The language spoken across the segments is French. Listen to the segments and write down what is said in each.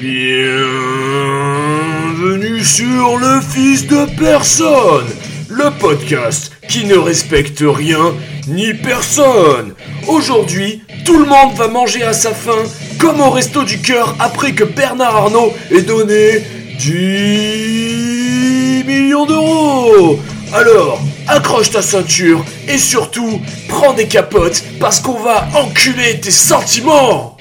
Bienvenue sur le Fils de Personne, le podcast qui ne respecte rien ni personne. Aujourd'hui, tout le monde va manger à sa faim, comme au resto du cœur après que Bernard Arnault ait donné 10 millions d'euros. Alors, accroche ta ceinture et surtout, prends des capotes parce qu'on va enculer tes sentiments.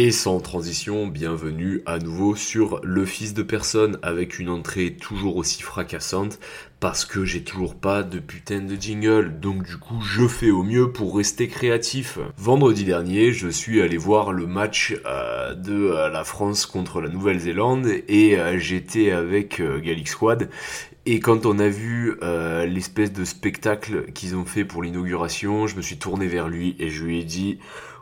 Et sans transition, bienvenue à nouveau sur Le Fils de Personne avec une entrée toujours aussi fracassante parce que j'ai toujours pas de putain de jingle. Donc du coup, je fais au mieux pour rester créatif. Vendredi dernier, je suis allé voir le match euh, de euh, la France contre la Nouvelle-Zélande et euh, j'étais avec Galix Squad et quand on a vu l'espèce de spectacle qu'ils ont fait pour l'inauguration, je me suis tourné vers lui et je lui ai dit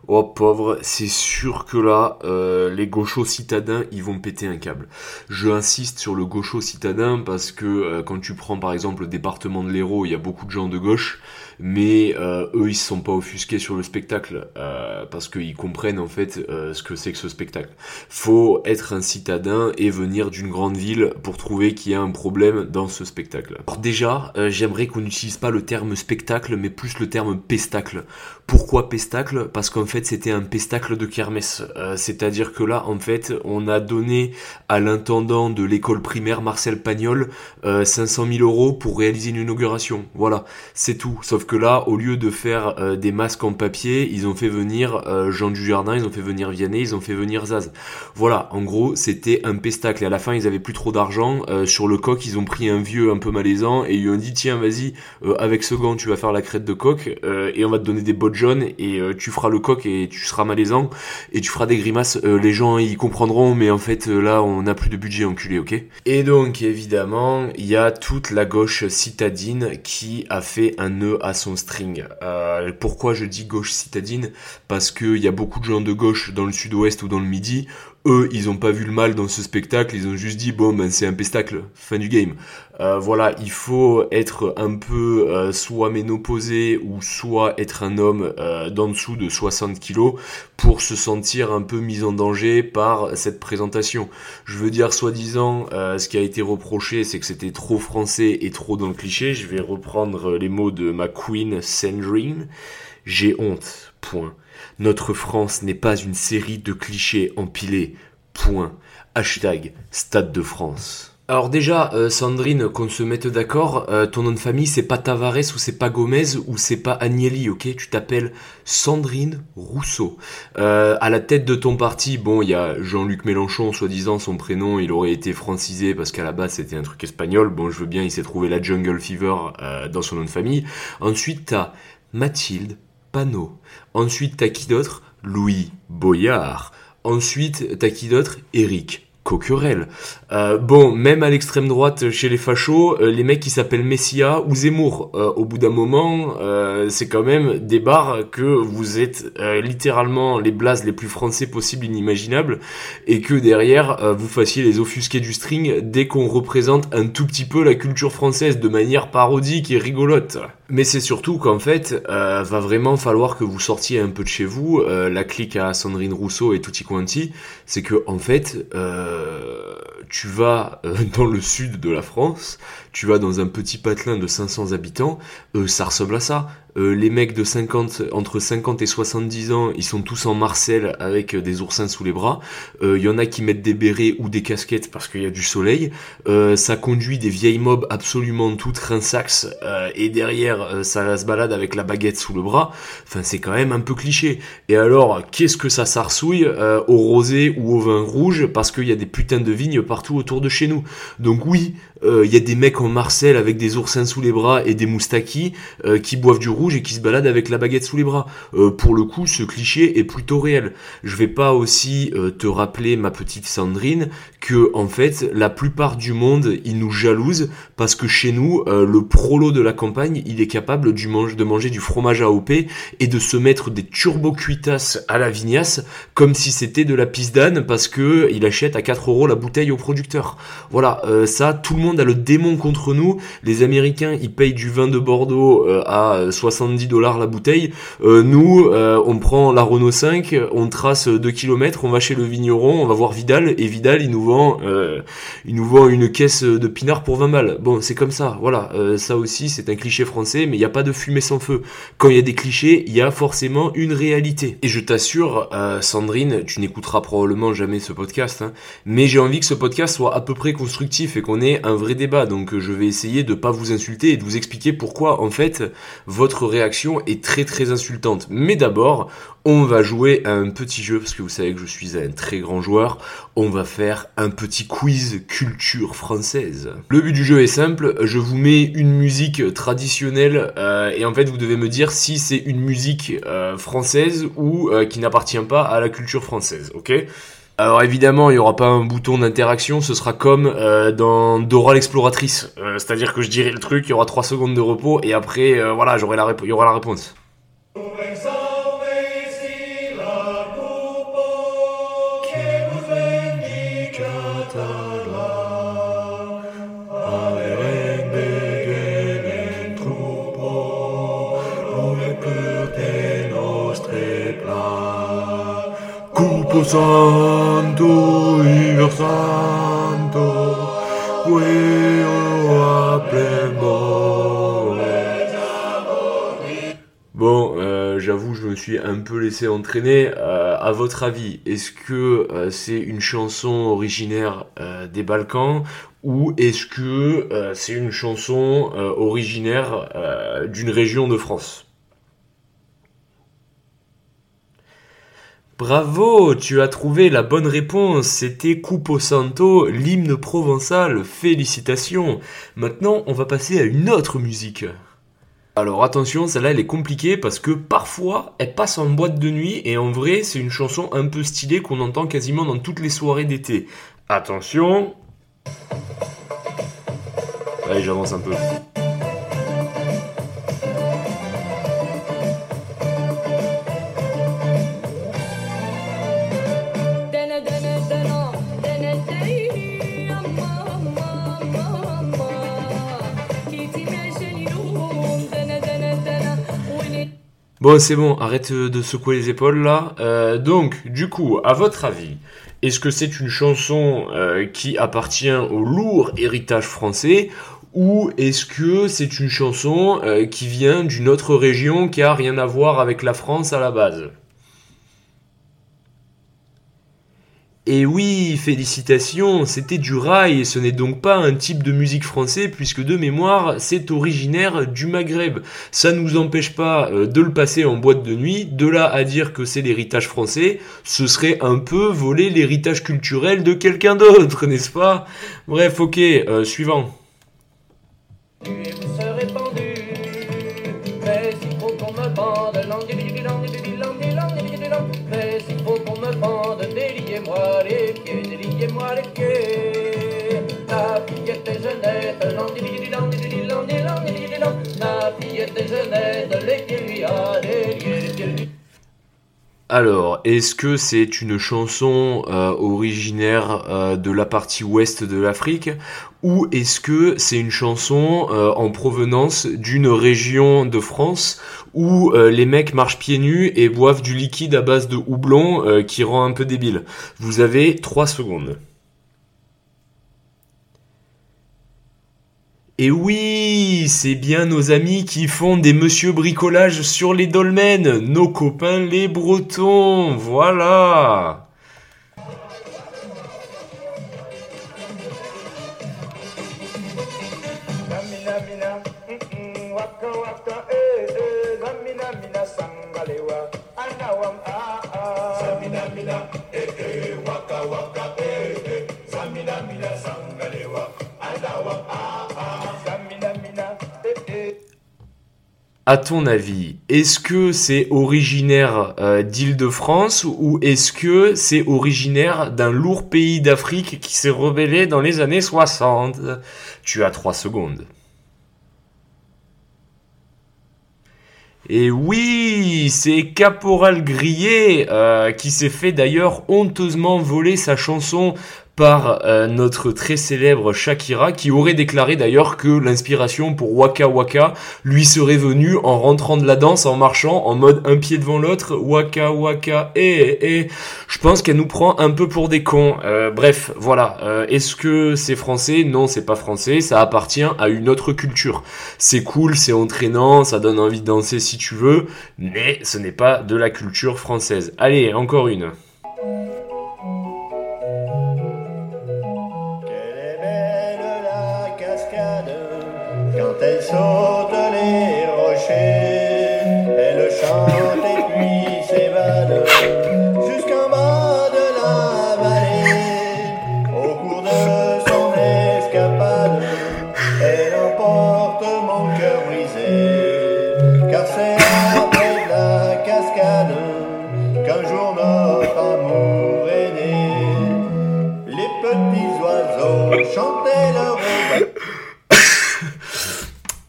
Oh pauvre, c'est sûr que là, euh, les gauchos citadins, ils vont péter un câble. Je insiste sur le gaucho citadin parce que euh, quand tu prends par exemple le département de l'Hérault, il y a beaucoup de gens de gauche mais euh, eux ils se sont pas offusqués sur le spectacle euh, parce qu'ils comprennent en fait euh, ce que c'est que ce spectacle. Faut être un citadin et venir d'une grande ville pour trouver qu'il y a un problème dans ce spectacle. Alors déjà, j'aimerais qu'on n'utilise pas le terme spectacle mais plus le terme pestacle. Pourquoi pestacle? Parce qu'en fait c'était un pestacle de kermesse. C'est-à-dire que là en fait on a donné à l'intendant de l'école primaire Marcel Pagnol 500 000 euros pour réaliser une inauguration. Voilà, c'est tout. Que là, au lieu de faire euh, des masques en papier, ils ont fait venir euh, Jean Dujardin, ils ont fait venir Vianney, ils ont fait venir Zaz. Voilà, en gros, c'était un pestacle. Et à la fin, ils avaient plus trop d'argent. Euh, sur le coq, ils ont pris un vieux un peu malaisant et ils lui ont dit tiens, vas-y, avec ce gant, tu vas faire la crête de coq et on va te donner des bottes jaunes et tu feras le coq et tu seras malaisant et tu feras des grimaces. les gens, ils comprendront, mais en fait, là, on n'a plus de budget enculé, ok? Et donc, évidemment, il y a toute la gauche citadine qui a fait un nœud à son string. Euh, pourquoi je dis gauche citadine? Parce qu'il y a beaucoup de gens de gauche dans le sud-ouest ou dans le midi eux, ils ont pas vu le mal dans ce spectacle, ils ont juste dit bon ben c'est un pestacle, fin du game. Euh, voilà, il faut être un peu euh, soit ménopausé ou soit être un homme euh, d'en dessous de 60 kilos pour se sentir un peu mis en danger par cette présentation. Je veux dire, soi-disant, ce qui a été reproché, c'est que c'était trop français et trop dans le cliché. Je vais reprendre les mots de ma queen Sandrine. J'ai honte. Point. Notre France n'est pas une série de clichés empilés. Point. Hashtag Stade de France. Alors déjà, euh, Sandrine, qu'on se mette d'accord, euh, ton nom de famille c'est pas Tavares ou c'est pas Gomez ou c'est pas Agnelli, ok? Tu t'appelles Sandrine Rousseau. Euh, à la tête de ton parti, bon, il y a Jean-Luc Mélenchon, soi-disant son prénom, il aurait été francisé parce qu'à la base c'était un truc espagnol. Bon, je veux bien, il s'est trouvé la Jungle Fever dans son nom de famille. Ensuite, t'as Mathilde Ensuite, t'as qui d'autre? Louis Boyard. Ensuite, t'as qui d'autre? Éric Coquerel. Euh, bon, même à l'extrême droite, chez les fachos, euh, les mecs qui s'appellent Messia ou Zemmour, euh, au bout d'un moment, c'est quand même des barres que vous êtes littéralement les blazes les plus français possibles, inimaginables, et que derrière, vous fassiez les offusqués du string dès qu'on représente un tout petit peu la culture française de manière parodique et rigolote. Mais c'est surtout qu'en fait, va vraiment falloir que vous sortiez un peu de chez vous. la clique à Sandrine Rousseau et Tutti Quanti, c'est que en fait, tu vas euh, dans le sud de la France, tu vas dans un petit patelin de 500 habitants, euh, ça ressemble à ça. Euh, les mecs de 50, entre 50 et 70 ans, ils sont tous en Marcel avec des oursins sous les bras. Il y en a qui mettent des bérets ou des casquettes parce qu'il y a du soleil. ça conduit des vieilles mobs absolument toutes rinsax et derrière ça se balade avec la baguette sous le bras. Enfin c'est quand même un peu cliché. Et alors qu'est-ce que ça s'arsouille au rosé ou au vin rouge parce qu'il y a des putains de vignes partout autour de chez nous. Donc oui, il y a des mecs en Marcel avec des oursins sous les bras et des moustakis qui boivent du rouge et qui se balade avec la baguette sous les bras. Euh, pour le coup, ce cliché est plutôt réel. Je vais pas aussi euh, te rappeler, ma petite Sandrine, que en fait, la plupart du monde, ils nous jalousent parce que chez nous, euh, le prolo de la campagne, il est capable de manger du fromage AOP et de se mettre des turbo cuitas à la vignasse comme si c'était de la pisse d'âne parce que il achète à 4 euros la bouteille au producteur. Voilà, ça, tout le monde a le démon contre nous. Les Américains, ils payent du vin de Bordeaux à 60 70 dollars la bouteille. Euh, nous, euh, on prend la Renault 5, on trace 2 km, on va chez le vigneron, on va voir Vidal, et Vidal, il nous vend, euh, il nous vend une caisse de pinard pour 20 balles. Bon, c'est comme ça, voilà. ça aussi, c'est un cliché français, mais il n'y a pas de fumée sans feu. Quand il y a des clichés, il y a forcément une réalité. Et je t'assure, Sandrine, tu n'écouteras probablement jamais ce podcast, hein, mais j'ai envie que ce podcast soit à peu près constructif et qu'on ait un vrai débat. Donc je vais essayer de pas vous insulter et de vous expliquer pourquoi en fait votre réaction est très très insultante. Mais d'abord, on va jouer à un petit jeu parce que vous savez que je suis un très grand joueur. On va faire un petit quiz culture française. Le but du jeu est simple, je vous mets une musique traditionnelle euh, et en fait vous devez me dire si c'est une musique euh, française ou euh, qui n'appartient pas à la culture française, ok? Alors évidemment, il n'y aura pas un bouton d'interaction, ce sera comme dans Dora l'exploratrice. C'est-à-dire que je dirai le truc, il y aura 3 secondes de repos, et après, voilà, j'aurai il y aura la réponse. Bon, euh, j'avoue, je me suis un peu laissé entraîner. Euh, à votre avis, est-ce que euh, c'est une chanson originaire des Balkans ou est-ce que c'est une chanson originaire d'une région de France? Bravo, tu as trouvé la bonne réponse. C'était Cupo Santo, l'hymne provençal. Félicitations. Maintenant, on va passer à une autre musique. Alors attention, celle-là elle est compliquée parce que parfois elle passe en boîte de nuit et en vrai c'est une chanson un peu stylée qu'on entend quasiment dans toutes les soirées d'été. Attention. Allez, j'avance un peu. Bon, c'est bon, arrête de secouer les épaules là. Euh, donc, du coup, à votre avis, est-ce que c'est une chanson euh, qui appartient au lourd héritage français ou est-ce que c'est une chanson euh, qui vient d'une autre région qui a rien à voir avec la France à la base? Et oui, félicitations, c'était du rail et ce n'est donc pas un type de musique français puisque de mémoire c'est originaire du Maghreb. Ça ne nous empêche pas euh, de le passer en boîte de nuit, de là à dire que c'est l'héritage français, ce serait un peu voler l'héritage culturel de quelqu'un d'autre, n'est-ce pas? Bref, ok, euh, suivant. Alors, est-ce que c'est une chanson euh, originaire euh, de la partie ouest de l'Afrique ou est-ce que c'est une chanson euh, en provenance d'une région de France où les mecs marchent pieds nus et boivent du liquide à base de houblon qui rend un peu débile? Vous avez 3 secondes. Et oui, c'est bien nos amis qui font des monsieur bricolage sur les dolmens, nos copains les bretons, voilà. À ton avis, est-ce que c'est originaire euh, d'Île-de-France ou est-ce que c'est originaire d'un lourd pays d'Afrique qui s'est rebellé dans les années 60 Tu as 3 secondes. Et oui, c'est Caporal Grillé euh, qui s'est fait d'ailleurs honteusement voler sa chanson par euh, notre très célèbre Shakira, qui aurait déclaré d'ailleurs que l'inspiration pour Waka Waka lui serait venue en rentrant de la danse, en marchant en mode un pied devant l'autre, Waka Waka, et, et je pense qu'elle nous prend un peu pour des cons. Euh, bref, voilà. Euh, est-ce que c'est français? Non, c'est pas français. Ça appartient à une autre culture. C'est cool, c'est entraînant, ça donne envie de danser si tu veux, mais ce n'est pas de la culture française. Allez, encore une. Elle saute les rochers, elle chante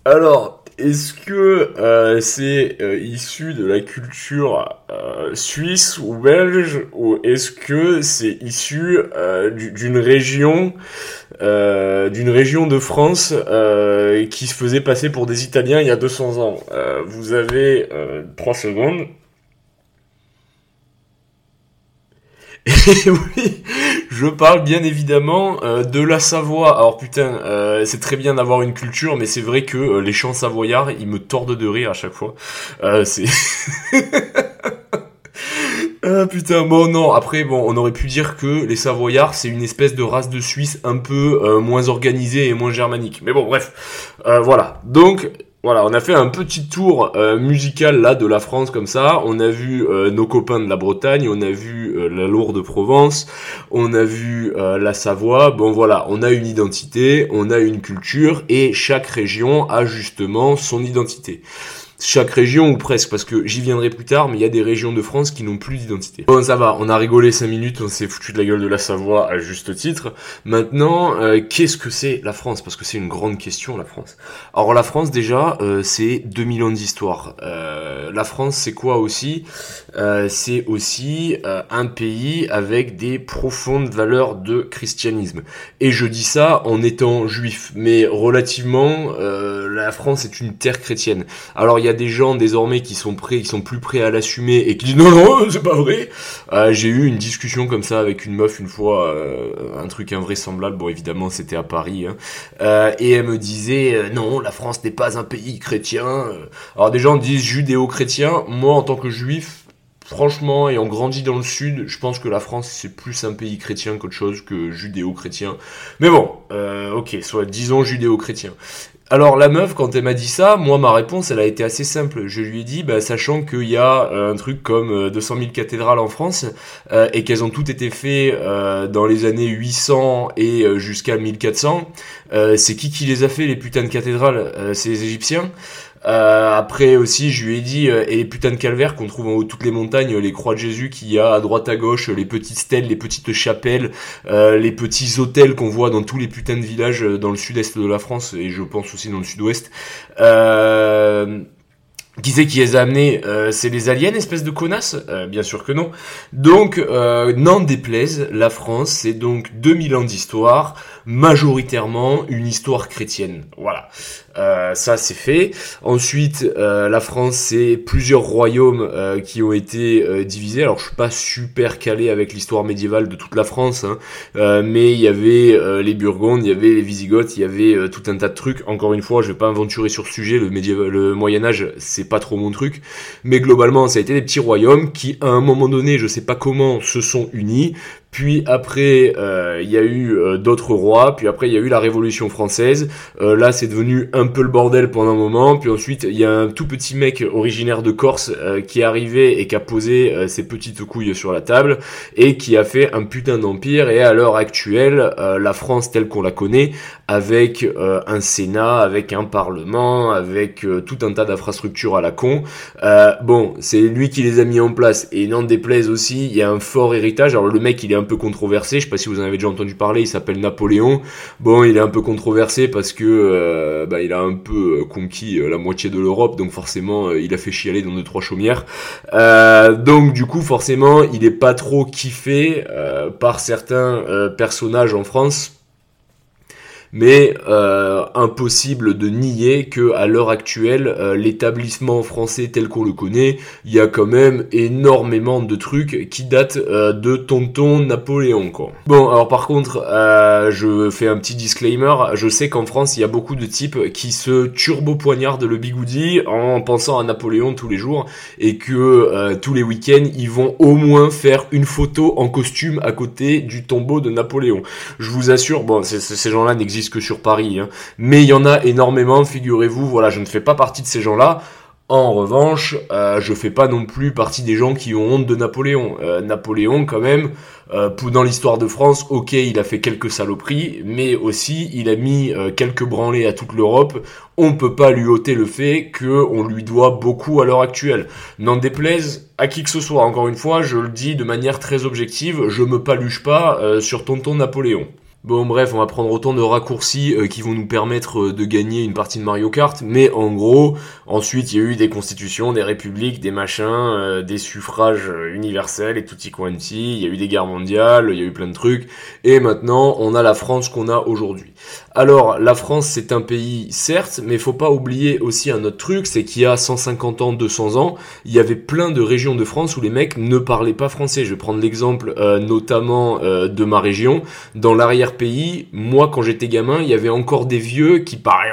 Alors, est-ce que euh, c'est euh, issu de la culture euh, suisse ou belge ou est-ce que c'est issu d'une région d'une région de France qui se faisait passer pour des Italiens il y a 200 ans? Vous avez 3 secondes. Et oui, je parle bien évidemment euh, de la Savoie. Alors putain, euh, c'est très bien d'avoir une culture, mais c'est vrai que euh, les chants savoyards, ils me tordent de rire à chaque fois. c'est... Ah putain, bon non, après bon, on aurait pu dire que les Savoyards c'est une espèce de race de Suisse un peu moins organisée et moins germanique. Mais bon bref, voilà. Donc voilà, on a fait un petit tour euh, musical là de la France comme ça. On a vu euh, nos copains de la Bretagne, on a vu euh, la Lourde Provence, on a vu la Savoie. Bon voilà, on a une identité, on a une culture et chaque région a justement son identité chaque région ou presque parce que j'y viendrai plus tard mais il y a des régions de France qui n'ont plus d'identité. Bon ça va, on a rigolé 5 minutes, on s'est foutu de la gueule de la Savoie à juste titre. Maintenant, euh, qu'est-ce que c'est la France? Parce que c'est une grande question la France. Alors la France déjà, euh, c'est 2000 ans d'histoire. Euh, la France c'est quoi aussi? C'est aussi un pays avec des profondes valeurs de christianisme. Et je dis ça en étant juif, mais relativement, la France est une terre chrétienne. Alors il y a des gens désormais qui sont prêts, qui sont plus prêts à l'assumer et qui disent non non c'est pas vrai. Euh, j'ai eu une discussion comme ça avec une meuf une fois, euh, un truc invraisemblable. Bon évidemment c'était à Paris hein. euh, et elle me disait non la France n'est pas un pays chrétien. Alors des gens disent judéo-chrétien. Moi en tant que juif franchement, ayant grandi dans le sud, je pense que la France c'est plus un pays chrétien qu'autre chose que judéo-chrétien. Mais bon, euh, ok, soit disons judéo-chrétien. Alors la meuf, quand elle m'a dit ça, moi ma réponse, elle a été assez simple. Je lui ai dit, bah, sachant qu'il y a euh, un truc comme 200 euh, 000 cathédrales en France euh, et qu'elles ont toutes été faites dans les années 800 et jusqu'à 1400, c'est qui qui les a fait les putains de cathédrales? C'est les Égyptiens. Euh, après aussi, je lui ai dit, euh, et les putains de calvaires qu'on trouve en haut de toutes les montagnes, les croix de Jésus qu'il y a à droite à gauche, les petites stèles, les petites chapelles, euh, les petits hôtels qu'on voit dans tous les putains de villages dans le sud-est de la France, et je pense aussi dans le sud-ouest. Qui c'est qui les a amenés C'est les aliens, espèce de connasses Bien sûr que non. Donc, n'en déplaise, la France, c'est donc 2000 ans d'histoire, majoritairement une histoire chrétienne. Voilà. Euh, ça c'est fait. Ensuite, euh, la France, c'est plusieurs royaumes euh, qui ont été divisés. Alors je suis pas super calé avec l'histoire médiévale de toute la France, hein, mais il y avait les Burgondes, il y avait les Visigoths, il y avait tout un tas de trucs. Encore une fois, je vais pas aventurer sur ce sujet. Le, le Moyen Âge, c'est pas trop mon truc, mais globalement, ça a été des petits royaumes qui, à un moment donné, je sais pas comment, se sont unis puis après, euh, il y a eu euh, d'autres rois. Puis après, il y a eu la Révolution française. Euh, là, c'est devenu un peu le bordel pendant un moment. Puis ensuite, il y a un tout petit mec originaire de Corse qui est arrivé et qui a posé ses petites couilles sur la table et qui a fait un putain d'empire. Et à l'heure actuelle, la France telle qu'on la connaît, avec un Sénat, avec un Parlement, avec tout un tas d'infrastructures à la con. bon, c'est lui qui les a mis en place. Et n'en déplaise aussi, il y a un fort héritage. Alors le mec, il est un controversé. Je sais pas si vous en avez déjà entendu parler. Il s'appelle Napoléon. Bon, il est un peu controversé parce que euh, bah, il a un peu conquis la moitié de l'Europe, donc forcément, il a fait chialer dans deux trois chaumières. donc du coup, forcément, il est pas trop kiffé par certains personnages en France mais euh, impossible de nier que à l'heure actuelle, euh, l'établissement français tel qu'on le connaît, il y a quand même énormément de trucs qui datent euh, de tonton Napoléon quoi. Bon, alors par contre, je fais un petit disclaimer, je sais qu'en France, il y a beaucoup de types qui se turbo poignardent le bigoudi en pensant à Napoléon tous les jours et que tous les week-ends, ils vont au moins faire une photo en costume à côté du tombeau de Napoléon. Je vous assure, bon, ces gens-là n'existent que sur Paris, hein. mais il y en a énormément, figurez-vous, voilà, je ne fais pas partie de ces gens-là. En revanche, euh, je fais pas non plus partie des gens qui ont honte de Napoléon. Euh, Napoléon, quand même, euh, dans l'histoire de France, ok, il a fait quelques saloperies, mais aussi il a mis quelques branlées à toute l'Europe. On peut pas lui ôter le fait qu'on lui doit beaucoup à l'heure actuelle. N'en déplaise à qui que ce soit. Encore une fois, je le dis de manière très objective, je me paluche pas sur tonton Napoléon. Bon bref, on va prendre autant de raccourcis euh, qui vont nous permettre euh, de gagner une partie de Mario Kart, mais en gros, ensuite il y a eu des constitutions, des républiques, des machins, euh, des suffrages universels et tutti quanti, il y a eu des guerres mondiales, il y a eu plein de trucs, et maintenant on a la France qu'on a aujourd'hui. Alors la France c'est un pays certes, mais faut pas oublier aussi un autre truc, c'est qu'il y a 150 ans, 200 ans, il y avait plein de régions de France où les mecs ne parlaient pas français. Je vais prendre l'exemple notamment de ma région, dans l'arrière pays, moi quand j'étais gamin, il y avait encore des vieux qui parlaient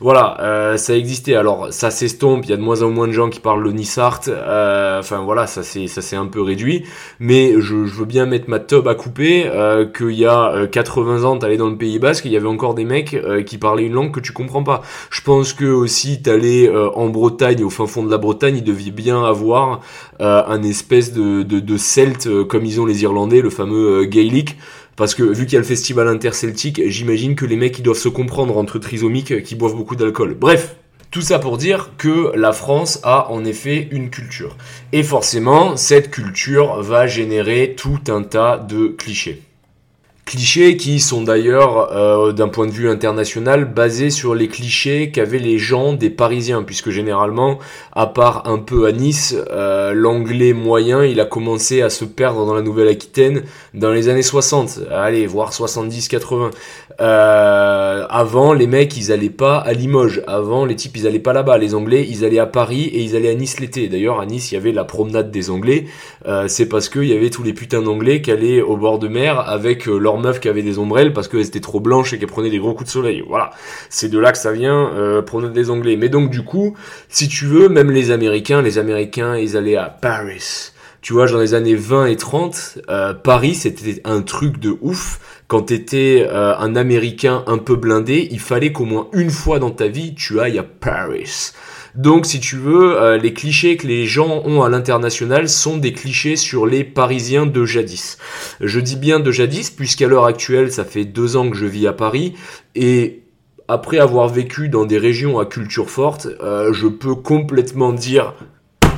voilà, euh, ça existait. Alors ça s'estompe, il y a de moins en moins de gens qui parlent le Nissart. Euh, enfin voilà, ça s'est un peu réduit. Mais je, je, veux bien mettre ma tub à couper euh, qu'il y a 80 ans, t'allais dans le Pays Basque, il y avait encore des mecs qui parlaient une langue que tu comprends pas. Je pense que aussi t'allais en Bretagne, au fin fond de la Bretagne, il devait bien avoir un espèce de, de, celte comme ils ont les Irlandais, le fameux Gaelic. Parce que vu qu'il y a le festival interceltique, j'imagine que les mecs ils doivent se comprendre entre trisomiques qui boivent beaucoup d'alcool. Bref, tout ça pour dire que la France a en effet une culture. Et forcément, cette culture va générer tout un tas de clichés. Clichés qui sont d'ailleurs, euh, d'un point de vue international, basés sur les clichés qu'avaient les gens des Parisiens, puisque généralement, à part un peu à Nice, euh, l'anglais moyen, il a commencé à se perdre dans la Nouvelle-Aquitaine dans les années 60, allez, voire 70-80. Euh, avant, les mecs, ils allaient pas à Limoges. Avant, les types, ils allaient pas là-bas. Les Anglais, ils allaient à Paris et ils allaient à Nice l'été. D'ailleurs, à Nice, il y avait la promenade des Anglais. Euh, c'est parce qu'il y avait tous les putains d'Anglais qui allaient au bord de mer avec euh, leurs qui avaient des ombrelles parce qu'elles étaient trop blanches et qu'elles prenaient des gros coups de soleil. Voilà. C'est de là que ça vient, euh, promenade des Anglais. Mais donc, du coup, si tu veux, même les Américains, les Américains, ils allaient à Paris. Tu vois, dans les années 20 et 30, euh, Paris, c'était un truc de ouf quand t'étais euh, un Américain un peu blindé, il fallait qu'au moins une fois dans ta vie, tu ailles à Paris. Donc, si tu veux, euh, les clichés que les gens ont à l'international sont des clichés sur les Parisiens de jadis. Je dis bien de jadis, puisqu'à l'heure actuelle, ça fait deux ans que je vis à Paris, et après avoir vécu dans des régions à culture forte, euh, je peux complètement dire,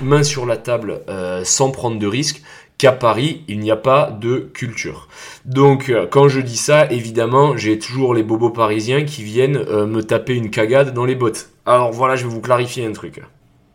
main sur la table, sans prendre de risques, qu'à Paris, il n'y a pas de culture. Donc euh, quand je dis ça, évidemment, j'ai toujours les bobos parisiens qui viennent euh, me taper une cagade dans les bottes. Alors voilà, je vais vous clarifier un truc.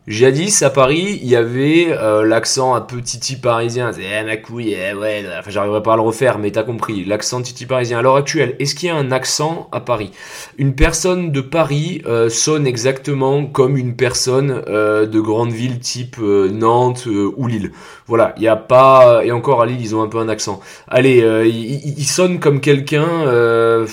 Jadis, à Paris, il y avait euh, l'accent un peu titi parisien. C'est eh, ma couille, eh, ouais, enfin j'arriverai pas à le refaire, mais t'as compris, l'accent titi parisien. À l'heure actuelle, est-ce qu'il y a un accent à Paris? Une personne de Paris euh, sonne exactement comme une personne euh, de grande ville type Nantes ou Lille. Voilà, il n'y a pas... Et encore à Lille, ils ont un peu un accent. Allez, il, il sonne comme quelqu'un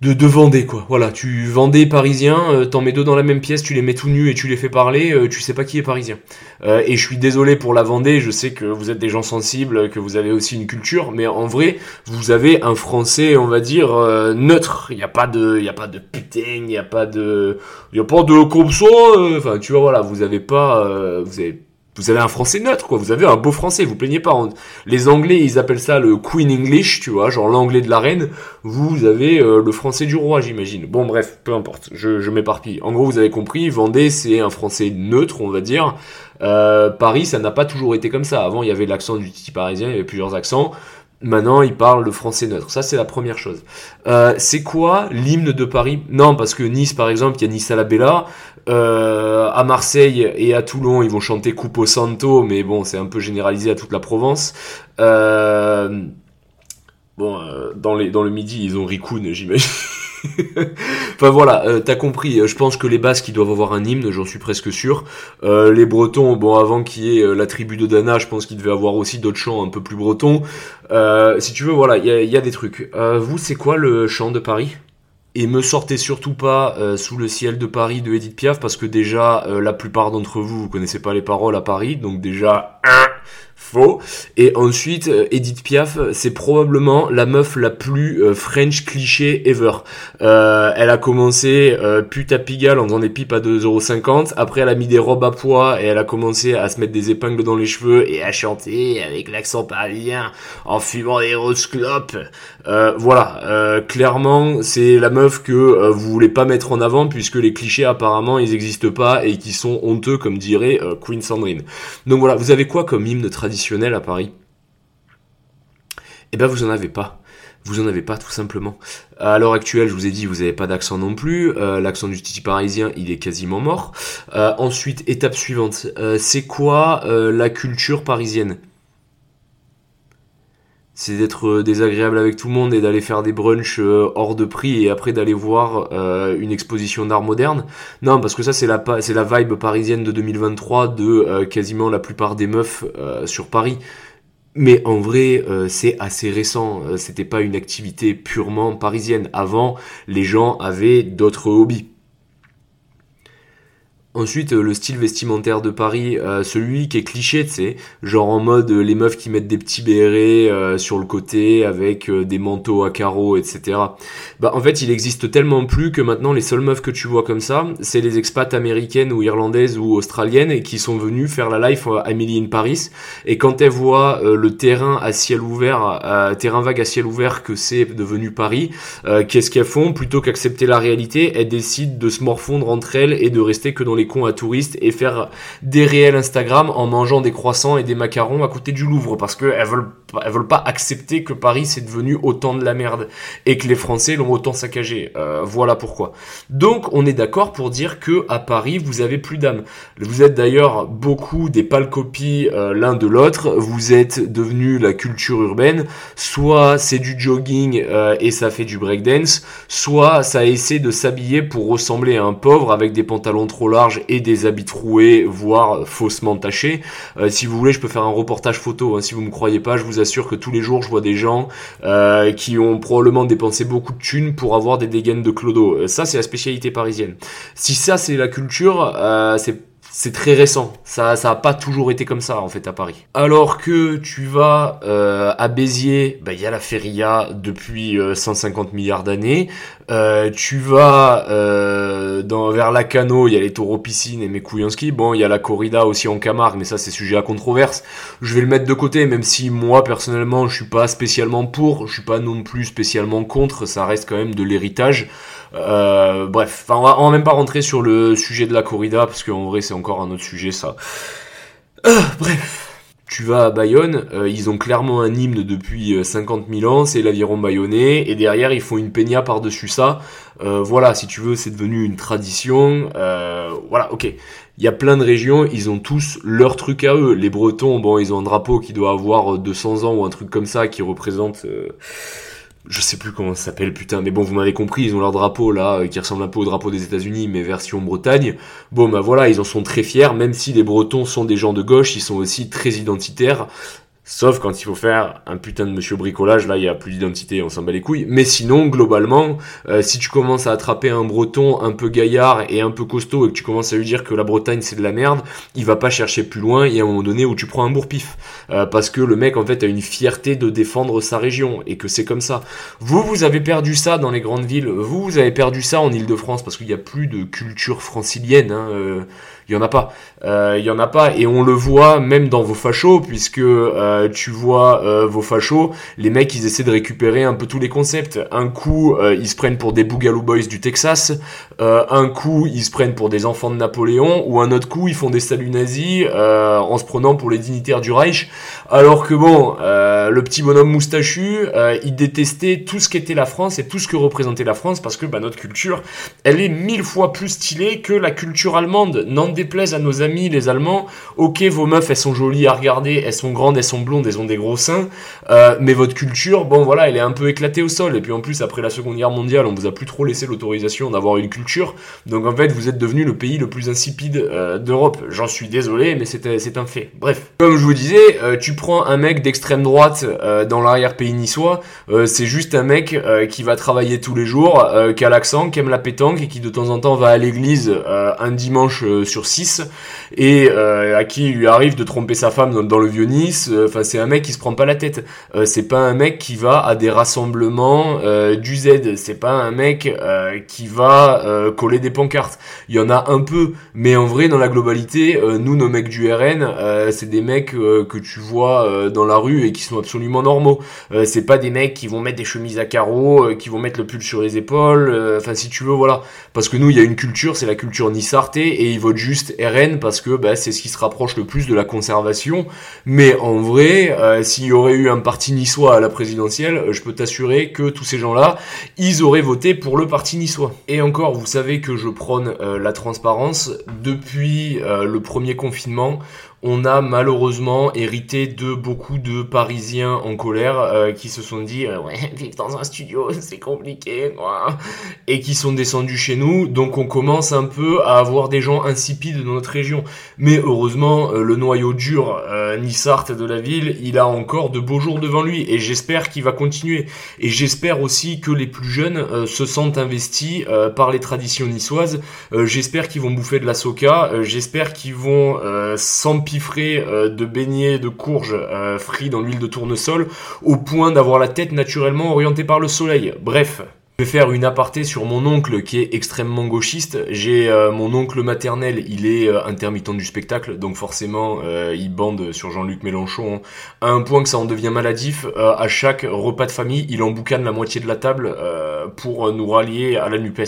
de, de Vendée quoi. Voilà, tu Vendée parisien, euh, t'en mets deux dans la même pièce, tu les mets tout nus et tu les fais parler, euh, tu sais pas qui est parisien. Euh, et je suis désolé pour la Vendée, je sais que vous êtes des gens sensibles, que vous avez aussi une culture, mais en vrai, vous avez un français, on va dire neutre. Il y a pas de, il y a pas de putain, il y a pas de, il a pas de comme ça. Enfin, tu vois, voilà, vous avez pas, vous avez vous avez un français neutre, quoi. Vous avez un beau français, vous plaignez pas. Les Anglais, ils appellent ça le Queen English, tu vois, genre l'anglais de la reine. Vous avez euh, le français du roi, j'imagine. Bon, bref, peu importe, je, m'éparpille. En gros, vous avez compris, Vendée, c'est un français neutre, on va dire. Euh, Paris, ça n'a pas toujours été comme ça. Avant, il y avait l'accent du titi parisien, il y avait plusieurs accents. Maintenant, il parle le français neutre. Ça, c'est la première chose. Euh, c'est quoi l'hymne de Paris? Non, parce que Nice, par exemple, il y a Nice à la Bella. Euh, à Marseille et à Toulon, ils vont chanter Coupo Santo, mais bon, c'est un peu généralisé à toute la Provence. Euh, bon, euh, dans, les, dans le midi, ils ont Rikun, j'imagine. enfin voilà, euh, t'as compris. Je pense que les Basques doivent avoir un hymne, j'en suis presque sûr. Euh, les Bretons, bon avant qu'il y ait euh, la tribu de Dana, je pense qu'ils devaient avoir aussi d'autres chants un peu plus bretons. si tu veux, voilà, il y a, des trucs. vous, c'est quoi le chant de Paris? Et me sortez surtout pas sous le ciel de Paris de Edith Piaf parce que déjà la plupart d'entre vous vous connaissez pas les paroles à Paris donc déjà Faux. Et ensuite, euh, Edith Piaf, c'est probablement la meuf la plus euh, French cliché ever. Euh, elle a commencé euh, pute à Pigalle en faisant des pipes à 2,50€. Après, elle a mis des robes à poids et elle a commencé à se mettre des épingles dans les cheveux et à chanter avec l'accent parisien en fumant des rose clopes. voilà. clairement, c'est la meuf que vous voulez pas mettre en avant puisque les clichés apparemment ils existent pas et qui sont honteux comme dirait Queen Sandrine. Donc voilà, vous avez quoi comme hymne traditionnel à Paris Eh ben vous en avez pas. Vous en avez pas tout simplement. À l'heure actuelle, je vous ai dit, vous n'avez pas d'accent non plus. Euh, l'accent du titi parisien, il est quasiment mort. Euh, ensuite, étape suivante. Euh, c'est quoi la culture parisienne? C'est d'être euh, désagréable avec tout le monde et d'aller faire des brunchs euh, hors de prix et après d'aller voir euh, une exposition d'art moderne. Non, parce que ça c'est la c'est la vibe parisienne de 2023 de quasiment la plupart des meufs sur Paris. Mais en vrai, c'est assez récent. C'était pas une activité purement parisienne. Avant, les gens avaient d'autres hobbies. Ensuite, euh, le style vestimentaire de Paris, euh, celui qui est cliché, tu sais, genre en mode euh, les meufs qui mettent des petits bérets sur le côté avec des manteaux à carreaux, etc. Bah en fait, il existe tellement plus que maintenant les seules meufs que tu vois comme ça, c'est les expats américaines ou irlandaises ou australiennes et qui sont venues faire la life à Emily in Paris. Et quand elles voient le terrain à ciel ouvert, terrain vague à ciel ouvert que c'est devenu Paris, qu'est-ce qu'elles font? Plutôt qu'accepter la réalité, elles décident de se morfondre entre elles et de rester que dans les cons à touristes et faire des réels Instagram en mangeant des croissants et des macarons à côté du Louvre parce qu'elles veulent, elles veulent pas accepter que Paris c'est devenu autant de la merde et que les Français l'ont autant saccagé. Euh, voilà pourquoi. Donc on est d'accord pour dire que à Paris vous avez plus d'âme. Vous êtes d'ailleurs beaucoup des pâles copies euh, l'un de l'autre. Vous êtes devenu la culture urbaine. Soit c'est du jogging euh, et ça fait du breakdance, soit ça essaie de s'habiller pour ressembler à un pauvre avec des pantalons trop larges et des habits troués, voire faussement tachés. Euh, si vous voulez, je peux faire un reportage photo. Hein. Si vous me croyez pas, je vous assure que tous les jours, je vois des gens euh, qui ont probablement dépensé beaucoup de thunes pour avoir des dégaines de clodo. Euh, ça, c'est la spécialité parisienne. Si ça, c'est la culture, c'est c'est très récent. Ça, ça a pas toujours été comme ça en fait à Paris. Alors que tu vas euh, à Béziers, bah, il y a la feria depuis 150 euh, milliards d'années. Euh, tu vas euh, dans, vers la Cano, il y a les taureaux piscines et mes. Bon, il y a la corrida aussi en Camargue, mais ça c'est sujet à controverse. Je vais le mettre de côté, même si moi personnellement je suis pas spécialement pour, je suis pas non plus spécialement contre. Ça reste quand même de l'héritage. Euh, bref, on va, on va même pas rentrer sur le sujet de la corrida parce qu'en vrai c'est encore un autre sujet ça. Euh, bref. Tu vas à Bayonne, euh, ils ont clairement un hymne depuis 50 000 ans, c'est l'aviron bayonnais, et derrière ils font une peña par-dessus ça. voilà, si tu veux, c'est devenu une tradition. voilà, ok. Il y a plein de régions, ils ont tous leur truc à eux. Les Bretons, bon, ils ont un drapeau qui doit avoir 200 ans ou un truc comme ça qui représente je sais plus comment ça s'appelle, putain, mais bon, vous m'avez compris, ils ont leur drapeau là, euh, qui ressemble un peu au drapeau des États-Unis, mais version Bretagne. Bon, bah voilà, ils en sont très fiers, même si les Bretons sont des gens de gauche, ils sont aussi très identitaires. Sauf quand il faut faire un putain de monsieur bricolage, là il y a plus d'identité, on s'en bat les couilles. Mais sinon, globalement, euh, si tu commences à attraper un breton un peu gaillard et un peu costaud et que tu commences à lui dire que la Bretagne c'est de la merde, il va pas chercher plus loin et à un moment donné où tu prends un bourre-pif. Euh, parce que le mec en fait a une fierté de défendre sa région et que c'est comme ça. Vous, vous avez perdu ça dans les grandes villes, vous, vous avez perdu ça en Ile-de-France parce qu'il n'y a plus de culture francilienne. Hein, euh, Il y en a pas. Euh, il y en a pas et on le voit même dans vos fachos puisque euh, tu vois euh, vos fachos, les mecs ils essaient de récupérer un peu tous les concepts. Un coup ils se prennent pour des Boogaloo Boys du Texas, un coup ils se prennent pour des enfants de Napoléon ou un autre coup ils font des saluts nazis en se prenant pour les dignitaires du Reich. Alors que bon, le petit bonhomme moustachu, il détestait tout ce qu'était la France et tout ce que représentait la France parce que bah, notre culture, elle est mille fois plus stylée que la culture allemande. N'en déplaise à nos amis les Allemands, ok, vos meufs, elles sont jolies à regarder, elles sont grandes, elles sont blondes, elles ont des gros seins, euh, mais votre culture, bon voilà, elle est un peu éclatée au sol. Et puis en plus, après la Seconde Guerre mondiale, on vous a plus trop laissé l'autorisation d'avoir une culture. Donc en fait, vous êtes devenu le pays le plus insipide euh, d'Europe. J'en suis désolé, mais c'est un fait. Bref, comme je vous disais, euh, tu prends un mec d'extrême droite dans l'arrière-pays niçois, c'est juste un mec qui va travailler tous les jours, qui a l'accent, qui aime la pétanque et qui de temps en temps va à l'église un dimanche sur six et euh, à qui il lui arrive de tromper sa femme dans, le vieux Nice. Euh, enfin, c'est un mec qui se prend pas la tête. Euh, c'est pas un mec qui va à des rassemblements du Z. C'est pas un mec qui va coller des pancartes. Il y en a un peu, mais en vrai, dans la globalité, nous, nos mecs du RN, c'est des mecs que tu vois dans la rue et qui sont absolument normaux. c'est pas des mecs qui vont mettre des chemises à carreaux, qui vont mettre le pull sur les épaules. Enfin, si tu veux, voilà. Parce que nous, il y a une culture, c'est la culture nissarté, et ils votent juste RN parce que bah, c'est ce qui se rapproche le plus de la conservation. Mais en vrai, euh, s'il y aurait eu un parti niçois à la présidentielle, je peux t'assurer que tous ces gens-là, ils auraient voté pour le parti niçois. Et encore, vous savez que je prône euh, la transparence depuis euh, le premier confinement on a malheureusement hérité de beaucoup de Parisiens en colère euh, qui se sont dit euh, ouais vivre dans un studio c'est compliqué quoi. Et qui sont descendus chez nous. Donc on commence un peu à avoir des gens insipides dans notre région. Mais heureusement euh, le noyau dur Nissart de la ville il a encore de beaux jours devant lui. Et j'espère qu'il va continuer. Et j'espère aussi que les plus jeunes se sentent investis par les traditions niçoises. J'espère qu'ils vont bouffer de la soca. J'espère qu'ils vont s'empirer euh, de beignets de courges euh, frits dans l'huile de tournesol au point d'avoir la tête naturellement orientée par le soleil. Bref. Je vais faire une aparté sur mon oncle qui est extrêmement gauchiste. J'ai euh, mon oncle maternel, il est intermittent du spectacle, donc forcément il bande sur Jean-Luc Mélenchon à un point que ça en devient maladif. à chaque repas de famille, il emboucane la moitié de la table pour nous rallier à la Nupes.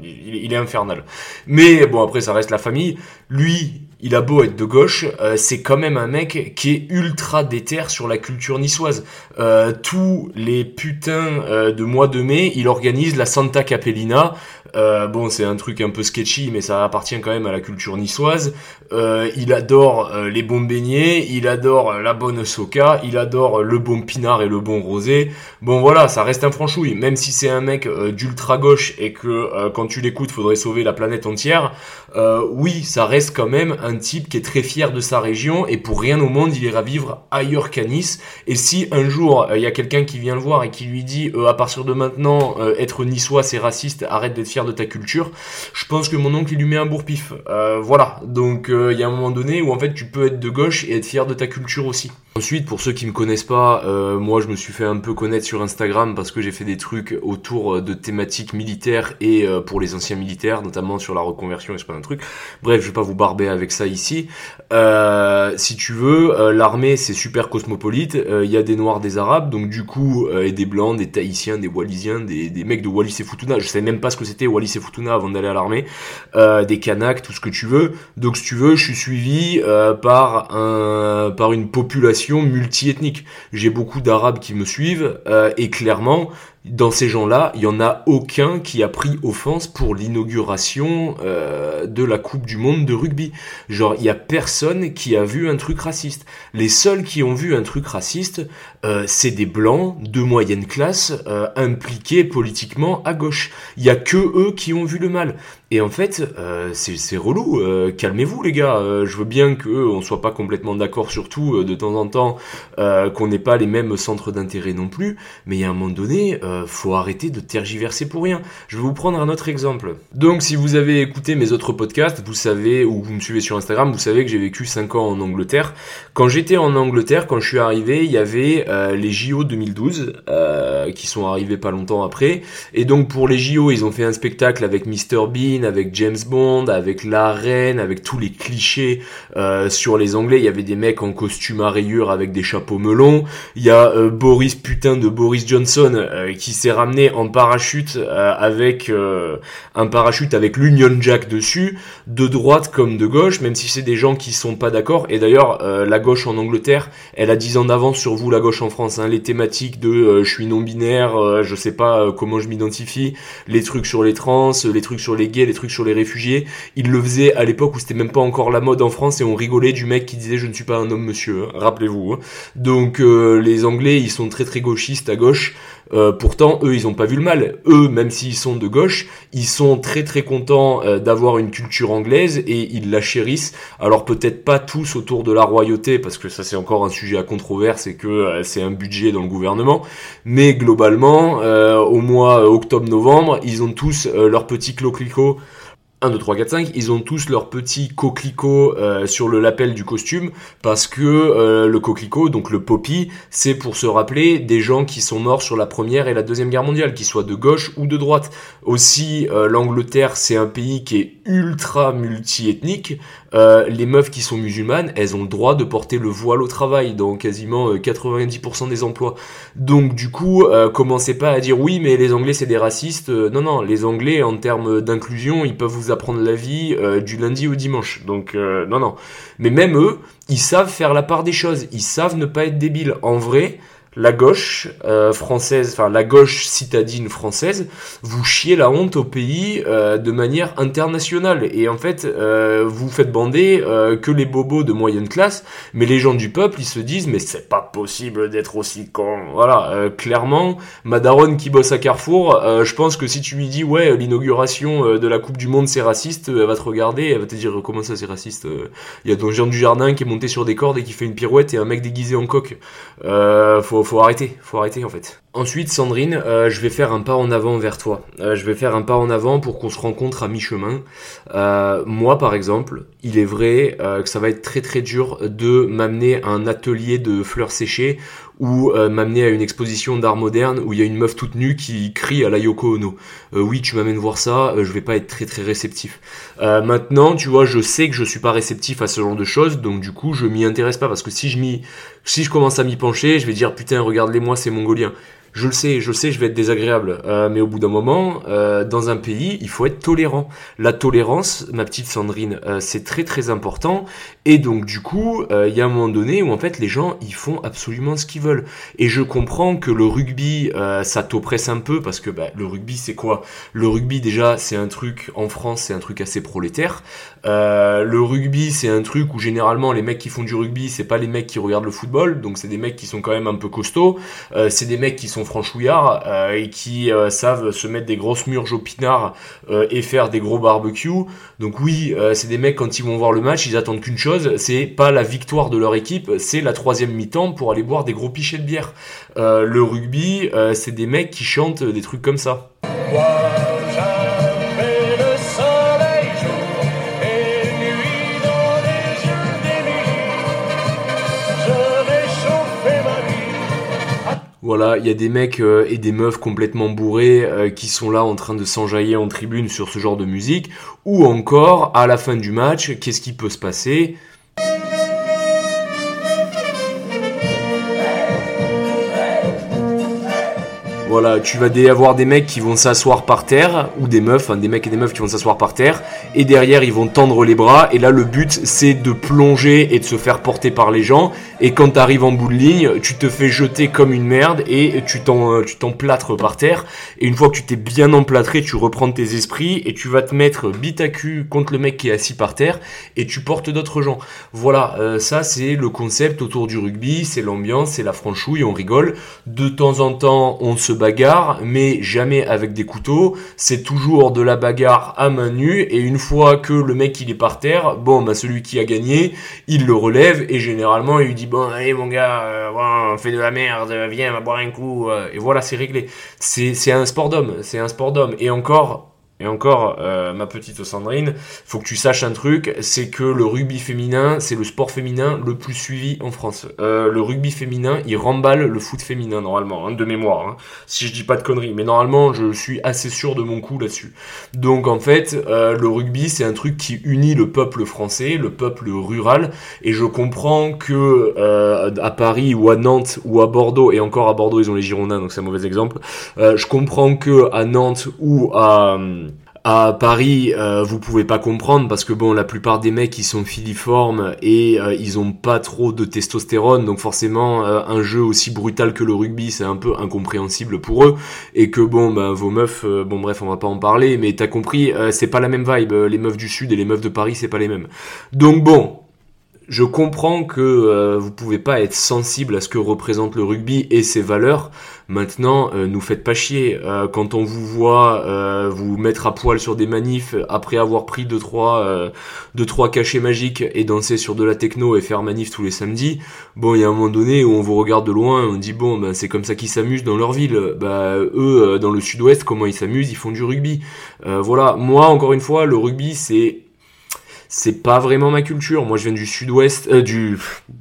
Il, est infernal. Mais bon, après ça reste la famille. Lui, il a beau être de gauche, euh, c'est quand même un mec qui est ultra déter sur la culture niçoise. Euh, tous les putains euh, de mois de mai, il organise la Santa Capellina. Bon, c'est un truc un peu sketchy, mais ça appartient quand même à la culture niçoise. il adore les bons beignets, il adore la bonne soca, il adore le bon pinard et le bon rosé. Bon voilà, ça reste un franchouille. Même si c'est un mec d'ultra gauche et que quand tu l'écoutes, faudrait sauver la planète entière. oui, ça reste quand même un type qui est très fier de sa région et pour rien au monde il ira vivre ailleurs qu'à Nice. Et si un jour euh, il y a quelqu'un qui vient le voir et qui lui dit euh, à partir de maintenant euh, être niçois c'est raciste, arrête d'être fier de ta culture, je pense que mon oncle il lui met un bourre-pif. voilà, donc il y a un moment donné où en fait tu peux être de gauche et être fier de ta culture aussi. Ensuite, pour ceux qui me connaissent pas, moi je me suis fait un peu connaître sur Instagram parce que j'ai fait des trucs autour de thématiques militaires et pour les anciens militaires, notamment sur la reconversion et ce pas un truc. Bref, je vais pas vous barber avec ça ici. Euh, si tu veux, euh, l'armée c'est super cosmopolite. Il euh, y a des noirs, des arabes, donc du coup, et des blancs, des tahitiens, des wallisiens, des, des mecs de Wallis et Futuna. Je savais même pas ce que c'était Wallis et Futuna avant d'aller à l'armée. des Kanaks, tout ce que tu veux. Donc si tu veux, je suis suivi par un par une population multiethnique. J'ai beaucoup d'arabes qui me suivent et clairement dans ces gens-là, il y en a aucun qui a pris offense pour l'inauguration euh, de la Coupe du Monde de rugby. Genre, il y a personne qui a vu un truc raciste. Les seuls qui ont vu un truc raciste, euh, c'est des blancs de moyenne classe euh, impliqués politiquement à gauche. Il y a que eux qui ont vu le mal. Et en fait, euh, c'est relou. Euh, calmez-vous, les gars. Euh, je veux bien qu'on soit pas complètement d'accord sur tout de temps en temps, qu'on n'ait pas les mêmes centres d'intérêt non plus. Mais il y a un moment donné, faut arrêter de tergiverser pour rien. Je vais vous prendre un autre exemple. Donc si vous avez écouté mes autres podcasts, vous savez, ou vous me suivez sur Instagram, vous savez que j'ai vécu 5 ans en Angleterre. Quand j'étais en Angleterre, quand je suis arrivé, il y avait les JO 2012 euh, qui sont arrivés pas longtemps après. Et donc pour les JO, ils ont fait un spectacle avec Mr Bean, avec James Bond, avec la reine, avec tous les clichés euh, sur les Anglais. Il y avait des mecs en costume à rayures avec des chapeaux melons. Il y a Boris putain de Boris Johnson qui s'est ramené en parachute avec un parachute avec l'Union Jack dessus, de droite comme de gauche, même si c'est des gens qui sont pas d'accord. Et d'ailleurs, euh, la gauche en Angleterre, elle a 10 ans d'avance sur vous, la gauche en France. Hein. Les thématiques de euh, je suis non binaire, euh, je sais pas comment je m'identifie, les trucs sur les trans, les trucs sur les gays, les trucs sur les réfugiés. Ils le faisaient à l'époque où c'était même pas encore la mode en France et on rigolait du mec qui disait je ne suis pas un homme monsieur. Hein. Rappelez-vous. Hein. Donc les Anglais, ils sont très très gauchistes à gauche. Euh, pourtant, eux, ils ont pas vu le mal. Eux, même s'ils sont de gauche, ils sont très très contents euh, d'avoir une culture anglaise et ils la chérissent. Alors peut-être pas tous autour de la royauté, parce que ça c'est encore un sujet à controverse et que euh, c'est un budget dans le gouvernement. Mais globalement, au mois octobre-novembre, ils ont tous leur petit cloclico 1, 2, 3, 4, 5, ils ont tous leur petit coquelicot euh, sur le lapel du costume parce que euh, le coquelicot, donc le poppy, c'est pour se rappeler des gens qui sont morts sur la première et la deuxième guerre mondiale, qu'ils soient de gauche ou de droite. Aussi, euh, l'Angleterre, c'est un pays qui est ultra multiethnique. Euh, les meufs qui sont musulmanes, elles ont le droit de porter le voile au travail dans quasiment 90% des emplois. Donc du coup, commencez pas à dire oui, mais les Anglais c'est des racistes. non, non, les Anglais en termes d'inclusion, ils peuvent vous apprendre la vie euh, du lundi au dimanche. Donc euh, non, non. Mais même eux, ils savent faire la part des choses. Ils savent ne pas être débiles. En vrai, la gauche euh, française, enfin la gauche citadine française, vous chiez la honte au pays euh, de manière internationale. Et en fait, euh, vous faites bander que les bobos de moyenne classe, mais les gens du peuple, ils se disent mais c'est pas possible d'être aussi con. Voilà, clairement, Madaron qui bosse à Carrefour, je pense que si tu lui dis ouais l'inauguration de la Coupe du Monde c'est raciste, elle va te regarder, elle va te dire comment ça c'est raciste. Il y a Don Jean du Jardin qui est monté sur des cordes et qui fait une pirouette et un mec déguisé en coq. faut faut, arrêter, faut arrêter en fait. Ensuite, Sandrine, euh, je vais faire un pas en avant vers toi. Euh, je vais faire un pas en avant pour qu'on se rencontre à mi-chemin. Euh, moi, par exemple, il est vrai que ça va être très très dur de m'amener à un atelier de fleurs séchées ou m'amener à une exposition d'art moderne où il y a une meuf toute nue qui crie à la Yoko Ono. oui, tu m'amènes voir ça, je vais pas être très très réceptif. maintenant, tu vois, je sais que je suis pas réceptif à ce genre de choses, donc du coup, je m'y intéresse pas parce que si je m'y, si je commence à m'y pencher, je vais dire putain, regarde-les moi, c'est mongolien. Je le sais, je sais, je vais être désagréable, euh, mais au bout d'un moment, euh, dans un pays, il faut être tolérant. La tolérance, ma petite Sandrine, euh, c'est très très important. Et donc du coup, il y a un moment donné où en fait les gens, ils font absolument ce qu'ils veulent. Et je comprends que le rugby, ça t'oppresse un peu parce que bah, le rugby, c'est quoi? Le rugby déjà, c'est un truc en France, c'est un truc assez prolétaire. le rugby, c'est un truc où généralement les mecs qui font du rugby, c'est pas les mecs qui regardent le football, donc c'est des mecs qui sont quand même un peu costauds. c'est des mecs qui sont franchouillards euh, et qui euh, savent se mettre des grosses murges au pinard euh, et faire des gros barbecues. Donc oui, c'est des mecs quand ils vont voir le match, ils attendent qu'une chose, c'est pas la victoire de leur équipe, c'est la troisième mi-temps pour aller boire des gros pichets de bière. le rugby, c'est des mecs qui chantent des trucs comme ça. Voilà, il y a des mecs euh, et des meufs complètement bourrés euh, qui sont là en train de s'enjailler en tribune sur ce genre de musique. Ou encore, à la fin du match, qu'est-ce qui peut se passer? Voilà, tu vas avoir des mecs qui vont s'asseoir par terre, ou des meufs, des mecs et des meufs qui vont s'asseoir par terre, et derrière ils vont tendre les bras, et là le but c'est de plonger et de se faire porter par les gens, et quand tu arrives en bout de ligne, tu te fais jeter comme une merde, et tu t'emplâtres par terre, et une fois que tu t'es bien emplâtré, tu reprends tes esprits, et tu vas te mettre bite à cul contre le mec qui est assis par terre, et tu portes d'autres gens. Voilà, euh, ça c'est le concept autour du rugby, c'est l'ambiance, c'est la franchouille, on rigole, de temps en temps on se bagarre, mais jamais avec des couteaux. C'est toujours de la bagarre à main nue. Et une fois que le mec il est par terre, bon bah celui qui a gagné, il le relève et généralement il lui dit bon allez mon gars, euh, bon, fais de la merde, viens, va boire un coup. euh, et voilà, c'est réglé. C'est un sport d'homme. C'est un sport d'homme. Et encore. Et encore, euh, ma petite Sandrine, faut que tu saches un truc, c'est que le rugby féminin, c'est le sport féminin le plus suivi en France. Euh, le rugby féminin, il remballe le foot féminin normalement, hein, de mémoire, hein, si je dis pas de conneries. Mais normalement, je suis assez sûr de mon coup là-dessus. Donc en fait, euh, le rugby, c'est un truc qui unit le peuple français, le peuple rural. Et je comprends que euh, à Paris ou à Nantes ou à Bordeaux, et encore à Bordeaux, ils ont les Girondins, donc c'est un mauvais exemple. Euh, je comprends que à Nantes ou à à Paris, euh, vous pouvez pas comprendre parce que bon, la plupart des mecs ils sont filiformes et euh, ils ont pas trop de testostérone, donc forcément euh, un jeu aussi brutal que le rugby c'est un peu incompréhensible pour eux et que bon, ben vos meufs, euh, bon bref, on va pas en parler, mais t'as compris, c'est pas la même vibe. Les meufs du sud et les meufs de Paris c'est pas les mêmes. Donc bon, je comprends que euh, vous pouvez pas être sensible à ce que représente le rugby et ses valeurs. Maintenant, euh, nous faites pas chier. Euh, quand on vous voit euh, vous mettre à poil sur des manifs après avoir pris deux trois deux trois cachets magiques et danser sur de la techno et faire manif tous les samedis, bon, il y a un moment donné où on vous regarde de loin, on dit bon, ben c'est comme ça qu'ils s'amusent dans leur ville. Bah eux, dans le Sud-Ouest, comment ils s'amusent? Ils font du rugby. Voilà. Moi, encore une fois, le rugby, c'est c'est pas vraiment ma culture. Moi, je viens du sud-ouest, euh, du,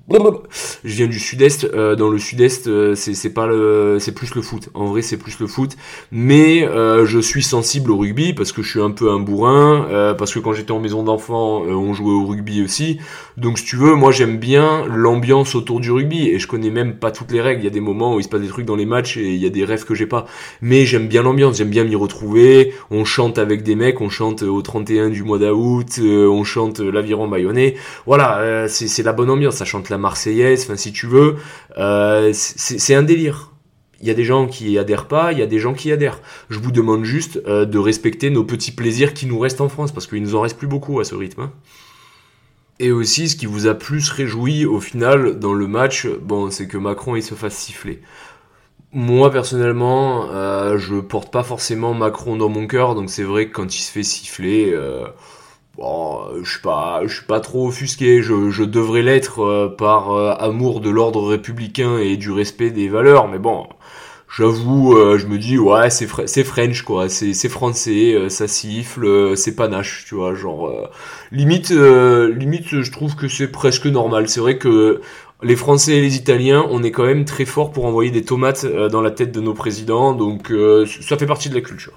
je viens du sud-est. Euh, dans le sud-est, euh, c'est pas le, c'est plus le foot. En vrai, c'est plus le foot. Mais euh, je suis sensible au rugby parce que je suis un peu un bourrin, euh, parce que quand j'étais en maison d'enfants, euh, on jouait au rugby aussi. Donc, si tu veux, moi, j'aime bien l'ambiance autour du rugby et je connais même pas toutes les règles. Il y a des moments où il se passe des trucs dans les matchs et il y a des rêves que j'ai pas. Mais j'aime bien l'ambiance, j'aime bien m'y retrouver. On chante avec des mecs, on chante au 31 du mois d'août, on chante l'aviron bayonnais. Voilà, euh, c'est la bonne ambiance. Ça chante la Marseillaise, enfin si tu veux, euh, c'est un délire. Il y a des gens qui y adhèrent pas, il y a des gens qui y adhèrent. Je vous demande juste euh, de respecter nos petits plaisirs qui nous restent en France, parce qu'il nous en reste plus beaucoup à ce rythme. hein. Et aussi, ce qui vous a plus réjoui au final dans le match, bon, c'est que Macron il se fasse siffler. Moi personnellement, euh, je porte pas forcément Macron dans mon cœur, donc c'est vrai que quand il se fait siffler, euh, bon, je suis pas, je suis pas trop offusqué. Je, je devrais l'être euh, par euh, amour de l'ordre républicain et du respect des valeurs, mais bon, j'avoue, euh, je me dis ouais, c'est c'est French quoi, c'est c'est français, euh, ça siffle, euh, c'est panache, tu vois, genre euh, limite, euh, limite, je trouve que c'est presque normal. C'est vrai que les Français et les Italiens, on est quand même très fort pour envoyer des tomates euh, dans la tête de nos présidents, donc euh, ça fait partie de la culture.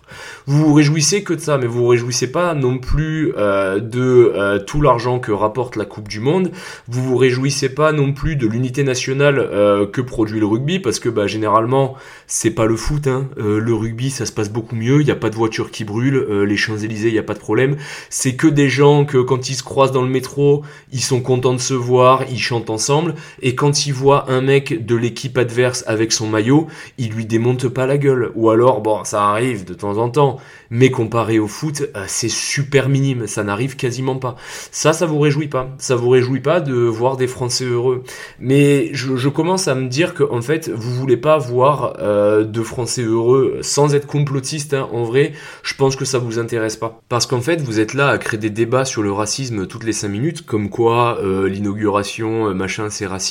Vous vous réjouissez que de ça, mais vous vous réjouissez pas non plus euh, de euh, tout l'argent que rapporte la Coupe du Monde. Vous vous réjouissez pas non plus de l'unité nationale euh, que produit le rugby, parce que bah, généralement c'est pas le foot. Hein. Euh, le rugby, ça se passe beaucoup mieux. Il y a pas de voitures qui brûlent. euh, les Champs Élysées, il y a pas de problème. C'est que des gens que quand ils se croisent dans le métro, ils sont contents de se voir, ils chantent ensemble. Et quand ils voient un mec de l'équipe adverse avec son maillot, il lui démonte pas la gueule. Ou alors, bon, ça arrive de temps en temps, mais comparé au foot, euh, c'est super minime. Ça n'arrive quasiment pas. Ça, ça vous réjouit pas. Ça vous réjouit pas de voir des Français heureux. Mais je, commence à me dire que en fait, vous voulez pas voir euh, de Français heureux sans être complotiste. hein. En vrai, je pense que ça vous intéresse pas. Parce qu'en fait, vous êtes là à créer des débats sur le racisme toutes les 5 minutes, comme quoi euh, l'inauguration, machin, c'est raciste.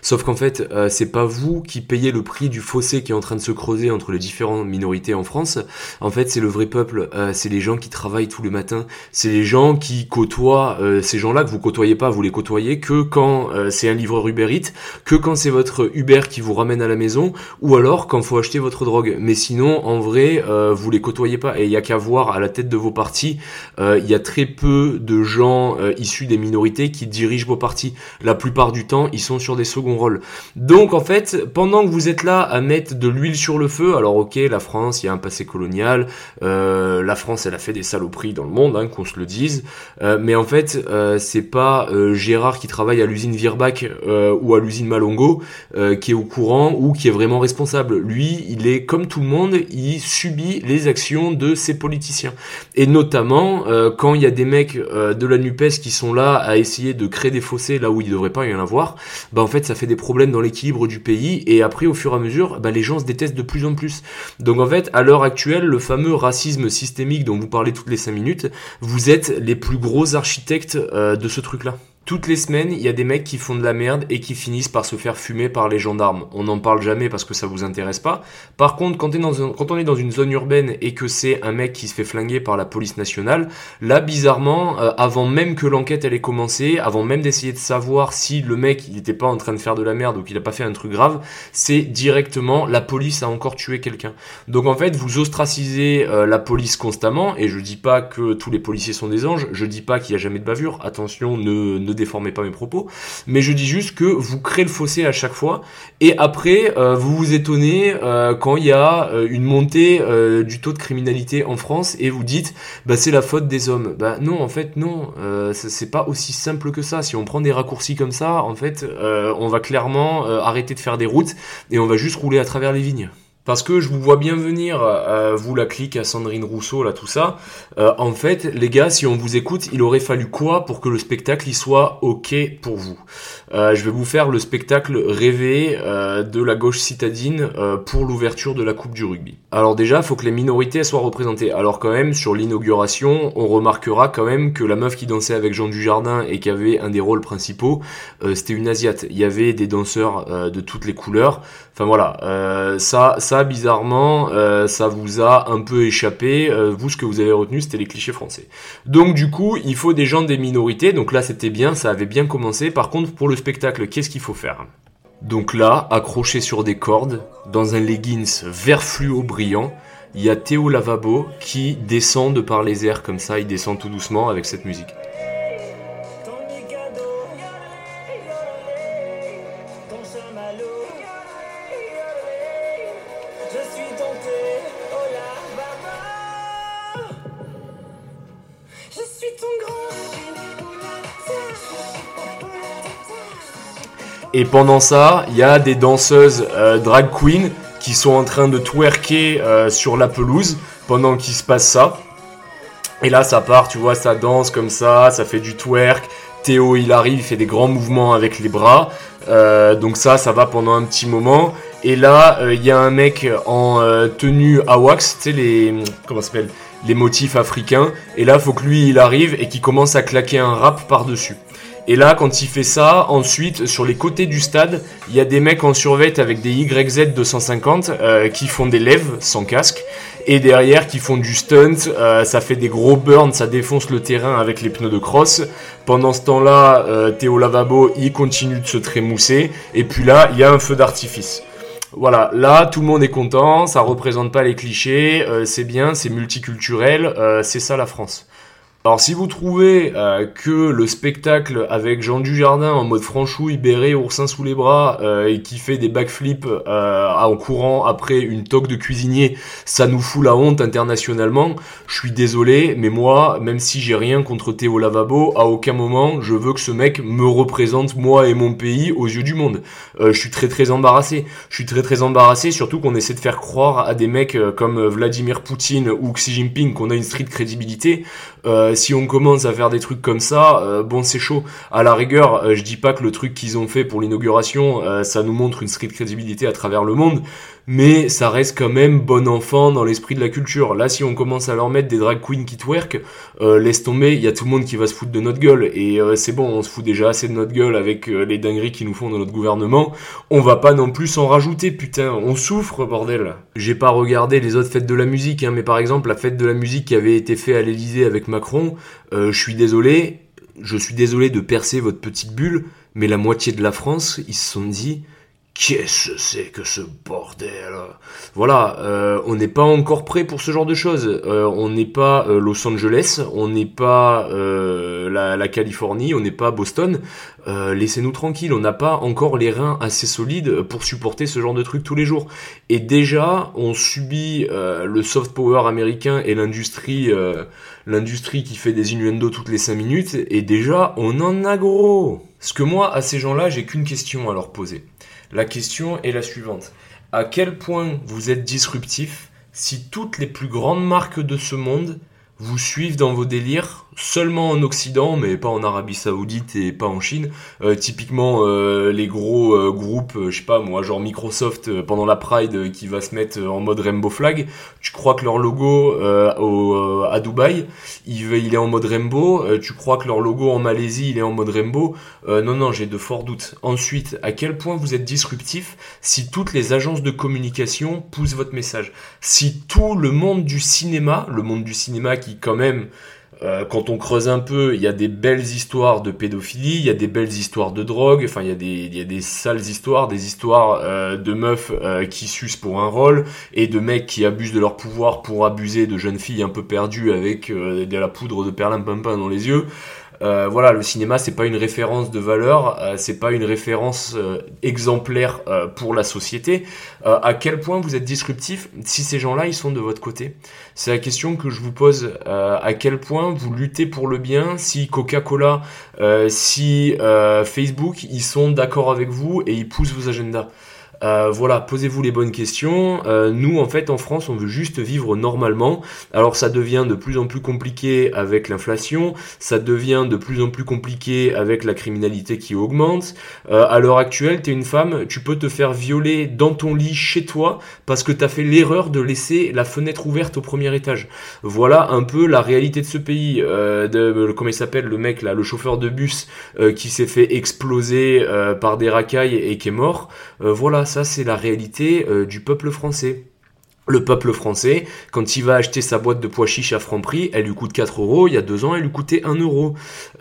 Sauf qu'en fait, euh, c'est pas vous qui payez le prix du fossé qui est en train de se creuser entre les différentes minorités en France. En fait, c'est le vrai peuple. Euh, c'est les gens qui travaillent tout le matin. C'est les gens qui côtoient euh, ces gens-là que vous côtoyez pas. Vous les côtoyez que quand euh, c'est un livreur Uber Eats, que quand c'est votre Uber qui vous ramène à la maison, ou alors quand faut acheter votre drogue. Mais sinon, en vrai, euh, vous les côtoyez pas. Et il y a qu'à voir à la tête de vos partis, euh, il y a très peu de gens issus des minorités qui dirigent vos partis. La plupart du temps, ils sont sur des seconds rôles. Donc en fait, pendant que vous êtes là à mettre de l'huile sur le feu, alors ok, la France, il y a un passé colonial, euh, la France, elle a fait des saloperies dans le monde, hein, qu'on se le dise, euh, mais en fait, euh, c'est pas euh, Gérard qui travaille à l'usine Virbac euh, ou à l'usine Malongo qui est au courant ou qui est vraiment responsable. Lui, il est comme tout le monde, il subit les actions de ses politiciens. Et notamment, quand il y a des mecs de la NUPES qui sont là à essayer de créer des fossés là où il devrait pas y en avoir, bah en fait ça fait des problèmes dans l'équilibre du pays et après au fur et à mesure, bah, les gens se détestent de plus en plus. Donc en fait, à l'heure actuelle, le fameux racisme systémique dont vous parlez toutes les 5 minutes, vous êtes les plus gros architectes euh, de ce truc-là. Toutes les semaines, il y a des mecs qui font de la merde et qui finissent par se faire fumer par les gendarmes. On n'en parle jamais parce que ça vous intéresse pas. Par contre, quand, on est dans une zone urbaine et que c'est un mec qui se fait flinguer par la police nationale, là, bizarrement, euh, avant même que l'enquête elle ait commencé, avant même d'essayer de savoir si le mec il n'était pas en train de faire de la merde ou qu'il a pas fait un truc grave, c'est directement la police a encore tué quelqu'un. Donc en fait, vous ostracisez euh, la police constamment et je dis pas que tous les policiers sont des anges, je dis pas qu'il y a jamais de bavure. Attention, ne, ne déformez pas mes propos, mais je dis juste que vous créez le fossé à chaque fois, et après euh, vous vous étonnez euh, quand il y a euh, une montée du taux de criminalité en France et vous dites bah c'est la faute des hommes. Bah non, en fait non, c'est pas aussi simple que ça. Si on prend des raccourcis comme ça, en fait, on va clairement arrêter de faire des routes et on va juste rouler à travers les vignes. Parce que je vous vois bien venir, euh, vous la clique à Sandrine Rousseau, là tout ça. Euh, en fait, les gars, si on vous écoute, il aurait fallu quoi pour que le spectacle y soit ok pour vous? Euh, Je vais vous faire le spectacle rêvé de la gauche citadine pour l'ouverture de la Coupe du rugby. Alors déjà, faut que les minorités soient représentées. Alors quand même, sur l'inauguration, on remarquera quand même que la meuf qui dansait avec Jean Dujardin et qui avait un des rôles principaux, c'était une asiate. Il y avait des danseurs de toutes les couleurs. Enfin voilà, ça ça, bizarrement, euh, ça vous a un peu échappé. Euh, vous, ce que vous avez retenu, c'était les clichés français. Donc, du coup, il faut des gens des minorités. Donc là, c'était bien, ça avait bien commencé. Par contre, pour le spectacle, qu'est-ce qu'il faut faire? Donc là, accroché sur des cordes, dans un leggings vert fluo brillant, il y a Théo Lavabo qui descend de par les airs comme ça. Il descend tout doucement avec cette musique. Et pendant ça, il y a des danseuses euh, drag queen qui sont en train de twerker euh, sur la pelouse pendant qu'il se passe ça. Et là, ça part, tu vois, ça danse comme ça, ça fait du twerk. Théo, il arrive, il fait des grands mouvements avec les bras. Euh, donc ça, ça va pendant un petit moment. Et là, il y a un mec en tenue à wax, tu sais les motifs africains. Et là, faut que lui, il arrive et qu'il commence à claquer un rap par dessus. Et là, quand il fait ça, ensuite, sur les côtés du stade, il y a des mecs en survêt avec des YZ 250 euh, qui font des lèves sans casque. Et derrière, qui font du stunt, euh, ça fait des gros burns, ça défonce le terrain avec les pneus de cross. Pendant ce temps-là, euh, Théo Lavabo, il continue de se trémousser. Et puis là, il y a un feu d'artifice. Voilà, là tout le monde est content, ça représente pas les clichés, c'est bien, c'est multiculturel, c'est ça la France. Alors si vous trouvez euh, que le spectacle avec Jean Dujardin en mode franchouille, béret, oursin sous les bras euh, et qui fait des backflips euh, en courant après une toque de cuisinier, ça nous fout la honte internationalement, je suis désolé, mais moi, même si j'ai rien contre Théo Lavabo, à aucun moment je veux que ce mec me représente moi et mon pays aux yeux du monde. je suis très très embarrassé. Je suis très très embarrassé, surtout qu'on essaie de faire croire à des mecs comme Vladimir Poutine ou Xi Jinping qu'on a une street crédibilité. Euh, si on commence à faire des trucs comme ça, euh, bon c'est chaud. À la rigueur, euh, je dis pas que le truc qu'ils ont fait pour l'inauguration, ça nous montre une street crédibilité à travers le monde, mais ça reste quand même bon enfant dans l'esprit de la culture. Là, si on commence à leur mettre des drag queens qui twerk, laisse tomber, il y a tout le monde qui va se foutre de notre gueule. Et c'est bon, on se fout déjà assez de notre gueule avec les dingueries qu'ils nous font dans notre gouvernement. On va pas non plus en rajouter, putain, on souffre, bordel. J'ai pas regardé les autres fêtes de la musique, hein, mais par exemple, la fête de la musique qui avait été faite à l'Elysée avec Macron, euh, je suis désolé, je suis désolé de percer votre petite bulle, mais la moitié de la France, ils se sont dit, Qu'est-ce que c'est que ce bordel? Voilà, euh, on n'est pas encore prêt pour ce genre de choses. Euh, on n'est pas euh, Los Angeles, on n'est pas la, la, Californie, on n'est pas Boston. Laissez-nous tranquilles, on n'a pas encore les reins assez solides pour supporter ce genre de trucs tous les jours. Et déjà, on subit le soft power américain et l'industrie, l'industrie qui fait des innuendos toutes les 5 minutes. Et déjà, on en a gros. Ce que moi, à ces gens-là, j'ai qu'une question à leur poser. La question est la suivante. À quel point vous êtes disruptif si toutes les plus grandes marques de ce monde vous suivent dans vos délires seulement en Occident, mais pas en Arabie Saoudite et pas en Chine. Euh, typiquement, euh, les gros euh, groupes, je sais pas moi, genre Microsoft pendant la Pride qui va se mettre en mode rainbow flag. Tu crois que leur logo au, à Dubaï, il, il, est en mode rainbow. tu crois que leur logo en Malaisie, il est en mode rainbow. non, non, j'ai de forts doutes. Ensuite, à quel point vous êtes disruptif si toutes les agences de communication poussent votre message, si tout le monde du cinéma, le monde du cinéma qui quand même euh, quand on creuse un peu, il y a des belles histoires de pédophilie, il y a des belles histoires de drogue, enfin il y a des, y a des sales histoires, des histoires euh, de meufs euh, qui sucent pour un rôle et de mecs qui abusent de leur pouvoir pour abuser de jeunes filles un peu perdues avec de la poudre de perlimpinpin dans les yeux. Euh, voilà, le cinéma c'est pas une référence de valeur, euh, c'est pas une référence euh, exemplaire pour la société. à quel point vous êtes disruptif si ces gens-là ils sont de votre côté? C'est la question que je vous pose. à quel point vous luttez pour le bien si Coca-Cola, si Facebook ils sont d'accord avec vous et ils poussent vos agendas? Euh, voilà, posez-vous les bonnes questions. Euh, nous, en fait, en France, on veut juste vivre normalement. Alors, ça devient de plus en plus compliqué avec l'inflation. Ça devient de plus en plus compliqué avec la criminalité qui augmente. Euh, à l'heure actuelle, t'es une femme, tu peux te faire violer dans ton lit chez toi parce que t'as fait l'erreur de laisser la fenêtre ouverte au premier étage. Voilà un peu la réalité de ce pays. de, comment il s'appelle le mec là, le chauffeur de bus qui s'est fait exploser par des racailles et qui est mort. voilà ça c'est la réalité euh, du peuple français. Le peuple français, quand il va acheter sa boîte de pois chiches à Franprix, elle lui coûte 4 euros, il y a deux ans elle lui coûtait 1 euro.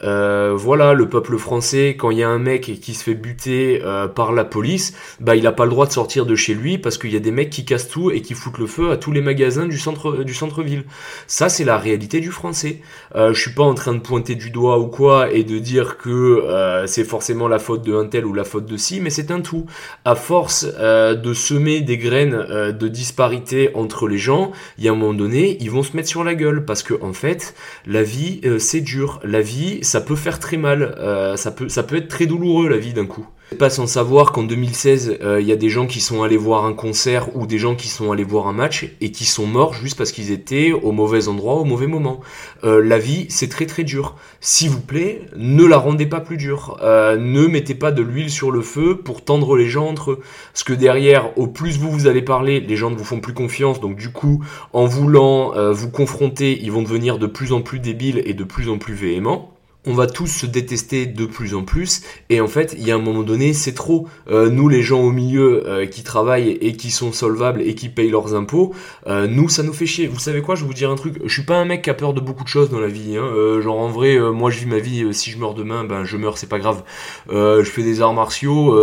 Euh, voilà, le peuple français, quand il y a un mec qui se fait buter euh, par la police, bah il a pas le droit de sortir de chez lui parce qu'il y a des mecs qui cassent tout et qui foutent le feu à tous les magasins du centre du centre-ville. Ça c'est la réalité du français. Euh, je suis pas en train de pointer du doigt ou quoi et de dire que euh, c'est forcément la faute de un tel ou la faute de ci, mais c'est un tout. À force de semer des graines de disparité entre les gens, il y a un moment donné, ils vont se mettre sur la gueule parce que en fait, la vie euh, c'est dur, la vie ça peut faire très mal, euh, ça peut ça peut être très douloureux la vie d'un coup pas sans savoir qu'en 2016, euh, il y a des gens qui sont allés voir un concert ou des gens qui sont allés voir un match et qui sont morts juste parce qu'ils étaient au mauvais endroit au mauvais moment. Euh, la vie, c'est très très dur. S'il vous plaît, ne la rendez pas plus dure. Euh, ne mettez pas de l'huile sur le feu pour tendre les gens entre eux. Parce que derrière, au plus vous vous allez parler, les gens ne vous font plus confiance. Donc du coup, en voulant vous confronter, ils vont devenir de plus en plus débiles et de plus en plus véhéments on va tous se détester de plus en plus et en fait il y a un moment donné c'est trop. Euh, nous les gens au milieu euh, qui travaillent et qui sont solvables et qui payent leurs impôts euh, nous ça nous fait chier. Vous savez quoi je vais vous dire un truc. Je suis pas un mec qui a peur de beaucoup de choses dans la vie hein. genre en vrai moi je vis ma vie si je meurs demain ben je meurs c'est pas grave. Je fais des arts martiaux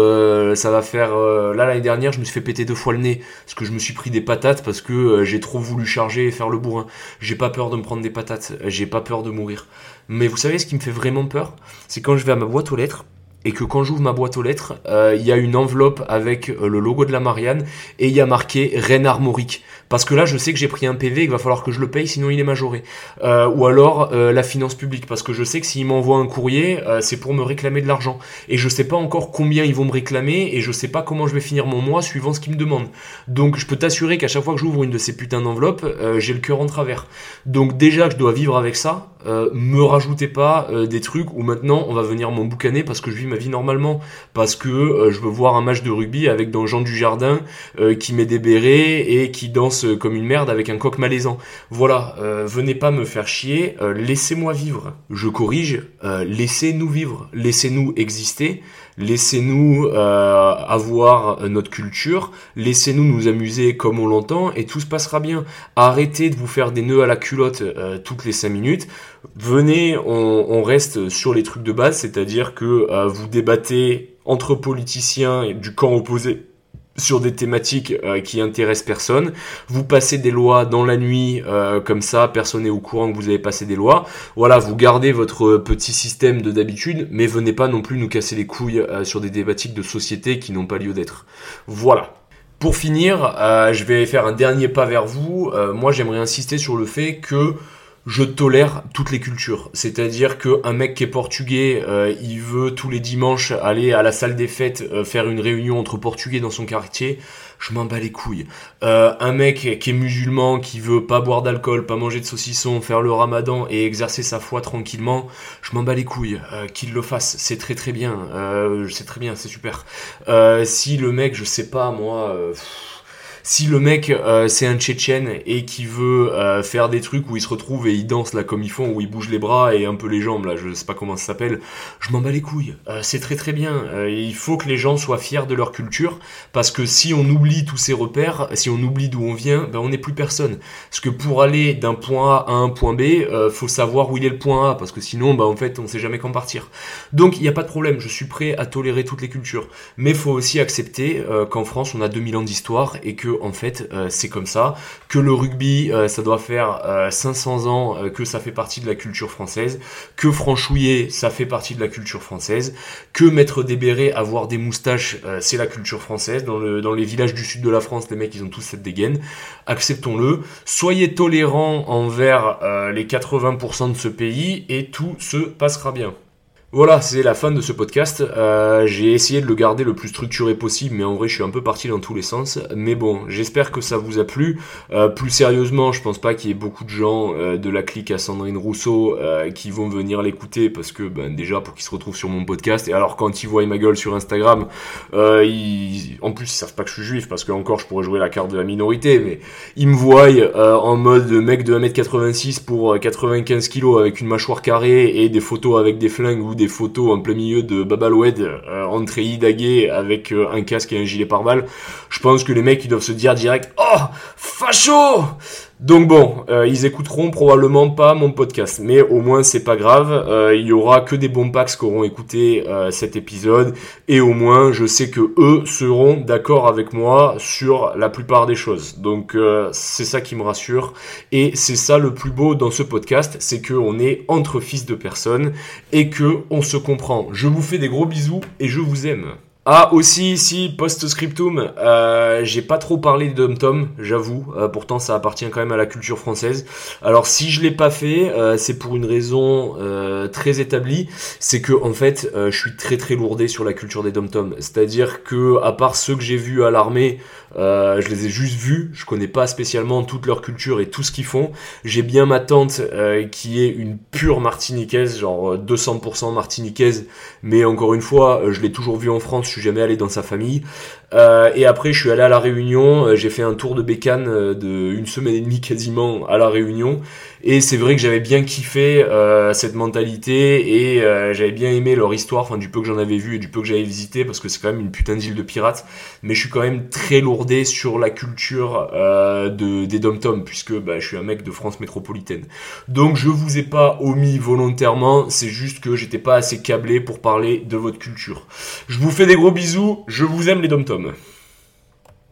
ça va faire là l'année dernière je me suis fait péter deux fois le nez parce que je me suis pris des patates parce que j'ai trop voulu charger et faire le bourrin. J'ai pas peur de me prendre des patates j'ai pas peur de mourir mais vous savez ce qui me fait vraiment peur C'est quand je vais à ma boîte aux lettres et que quand j'ouvre ma boîte aux lettres, euh, il y a une enveloppe avec euh, le logo de la Marianne et il y a marqué Reine Armorique. Parce que là, je sais que j'ai pris un PV et qu'il va falloir que je le paye, sinon il est majoré. Euh, ou alors la finance publique, parce que je sais que s'ils m'envoient un courrier, c'est pour me réclamer de l'argent. Et je sais pas encore combien ils vont me réclamer et je sais pas comment je vais finir mon mois suivant ce qu'ils me demandent. Donc je peux t'assurer qu'à chaque fois que j'ouvre une de ces putains d'enveloppes, j'ai le cœur en travers. Donc déjà je dois vivre avec ça, me rajoutez pas des trucs où maintenant on va venir m'emboucaner parce que je vis ma vie normalement parce que euh, je veux voir un match de rugby avec dans Jean du Jardin euh, qui met des bérets et qui danse comme une merde avec un coq malaisant. Voilà, euh, venez pas me faire chier, laissez-moi vivre. Je corrige, laissez-nous vivre, laissez-nous exister. Laissez-nous avoir notre culture, laissez-nous nous amuser comme on l'entend et tout se passera bien. Arrêtez de vous faire des nœuds à la culotte toutes les 5 minutes. Venez, on, reste sur les trucs de base, c'est-à-dire que vous débattez entre politiciens du camp opposé sur des thématiques euh, qui intéressent personne. Vous passez des lois dans la nuit, euh, comme ça, personne n'est au courant que vous avez passé des lois. Voilà, vous gardez votre petit système de d'habitude, mais venez pas non plus nous casser les couilles euh, sur des thématiques de société qui n'ont pas lieu d'être. Voilà. Pour finir, je vais faire un dernier pas vers vous. moi, j'aimerais insister sur le fait que je tolère toutes les cultures. C'est-à-dire qu'un mec qui est portugais, euh, il veut tous les dimanches aller à la salle des fêtes euh, faire une réunion entre portugais dans son quartier. Je m'en bats les couilles. Euh, un mec qui est musulman, qui veut pas boire d'alcool, pas manger de saucisson, faire le ramadan et exercer sa foi tranquillement, je m'en bats les couilles. qu'il le fasse, c'est très très bien. c'est très bien, c'est super. si le mec, je sais pas moi si le mec euh, c'est un Tchétchène et qui veut euh, faire des trucs où il se retrouve et il danse là comme ils font, où il bouge les bras et un peu les jambes là, je sais pas comment ça s'appelle, je m'en bats les couilles. Euh, c'est très très bien. il faut que les gens soient fiers de leur culture parce que si on oublie tous ces repères, si on oublie d'où on vient, ben on n'est plus personne. Parce que pour aller d'un point A à un point B, faut savoir où il est le point A parce que sinon, ben en fait, on sait jamais quand partir. Donc il n'y a pas de problème. Je suis prêt à tolérer toutes les cultures, mais faut aussi accepter qu'en France on a 2000 ans d'histoire et que en fait euh, c'est comme ça, que le rugby euh, ça doit faire 500 euh, ans que ça fait partie de la culture française, que franchouiller ça fait partie de la culture française, que mettre des bérets, avoir des moustaches c'est la culture française, dans, le, dans les villages du sud de la France les mecs ils ont tous cette dégaine, acceptons-le, soyez tolérants envers les 80% de ce pays et tout se passera bien. Voilà, c'est la fin de ce podcast. Euh, j'ai essayé de le garder le plus structuré possible, mais en vrai, je suis un peu parti dans tous les sens. Mais bon, j'espère que ça vous a plu. Euh, plus sérieusement, je pense pas qu'il y ait beaucoup de gens euh, de la clique à Sandrine Rousseau qui vont venir l'écouter parce que, ben, déjà, pour qu'ils se retrouvent sur mon podcast. Et alors, quand ils voient ma gueule sur Instagram, ils... en plus, ils savent pas que je suis juif parce que encore, je pourrais jouer la carte de la minorité, mais ils me voient en mode mec de 1m86 pour 95 kg avec une mâchoire carrée et des photos avec des flingues ou des photos en plein milieu de Babaloued euh, entre Daguet avec euh, un casque et un gilet pare-balles, je pense que les mecs ils doivent se dire direct Oh Facho donc bon, euh, ils écouteront probablement pas mon podcast, mais au moins c'est pas grave. Euh, il y aura que des bons packs qui auront écouté euh, cet épisode, et au moins je sais que eux seront d'accord avec moi sur la plupart des choses. Donc c'est ça qui me rassure, et c'est ça le plus beau dans ce podcast, c'est que on est entre fils de personnes et que on se comprend. Je vous fais des gros bisous et je vous aime. Ah aussi ici post-scriptum, euh, j'ai pas trop parlé de Dom Tom, j'avoue. Euh, pourtant ça appartient quand même à la culture française. Alors si je l'ai pas fait, euh, c'est pour une raison euh, très établie, c'est que en fait je suis très très lourdé sur la culture des Dom Tom. C'est-à-dire que à part ceux que j'ai vus à l'armée, euh, je les ai juste vus, je connais pas spécialement toute leur culture et tout ce qu'ils font. J'ai bien ma tante euh, qui est une pure martiniquaise, genre 200% martiniquaise, mais encore une fois, je l'ai toujours vue en France, je suis jamais allé dans sa famille. Euh, et après, je suis allé à la Réunion. Euh, j'ai fait un tour de bécane euh, de une semaine et demie quasiment à la Réunion. Et c'est vrai que j'avais bien kiffé euh, cette mentalité et j'avais bien aimé leur histoire, enfin du peu que j'en avais vu et du peu que j'avais visité, parce que c'est quand même une putain d'île de pirates. Mais je suis quand même très lourdé sur la culture de, des dom-tom, puisque bah, je suis un mec de France métropolitaine. Donc je vous ai pas omis volontairement, c'est juste que j'étais pas assez câblé pour parler de votre culture. Je vous fais des gros bisous, je vous aime les dom-tom. hommes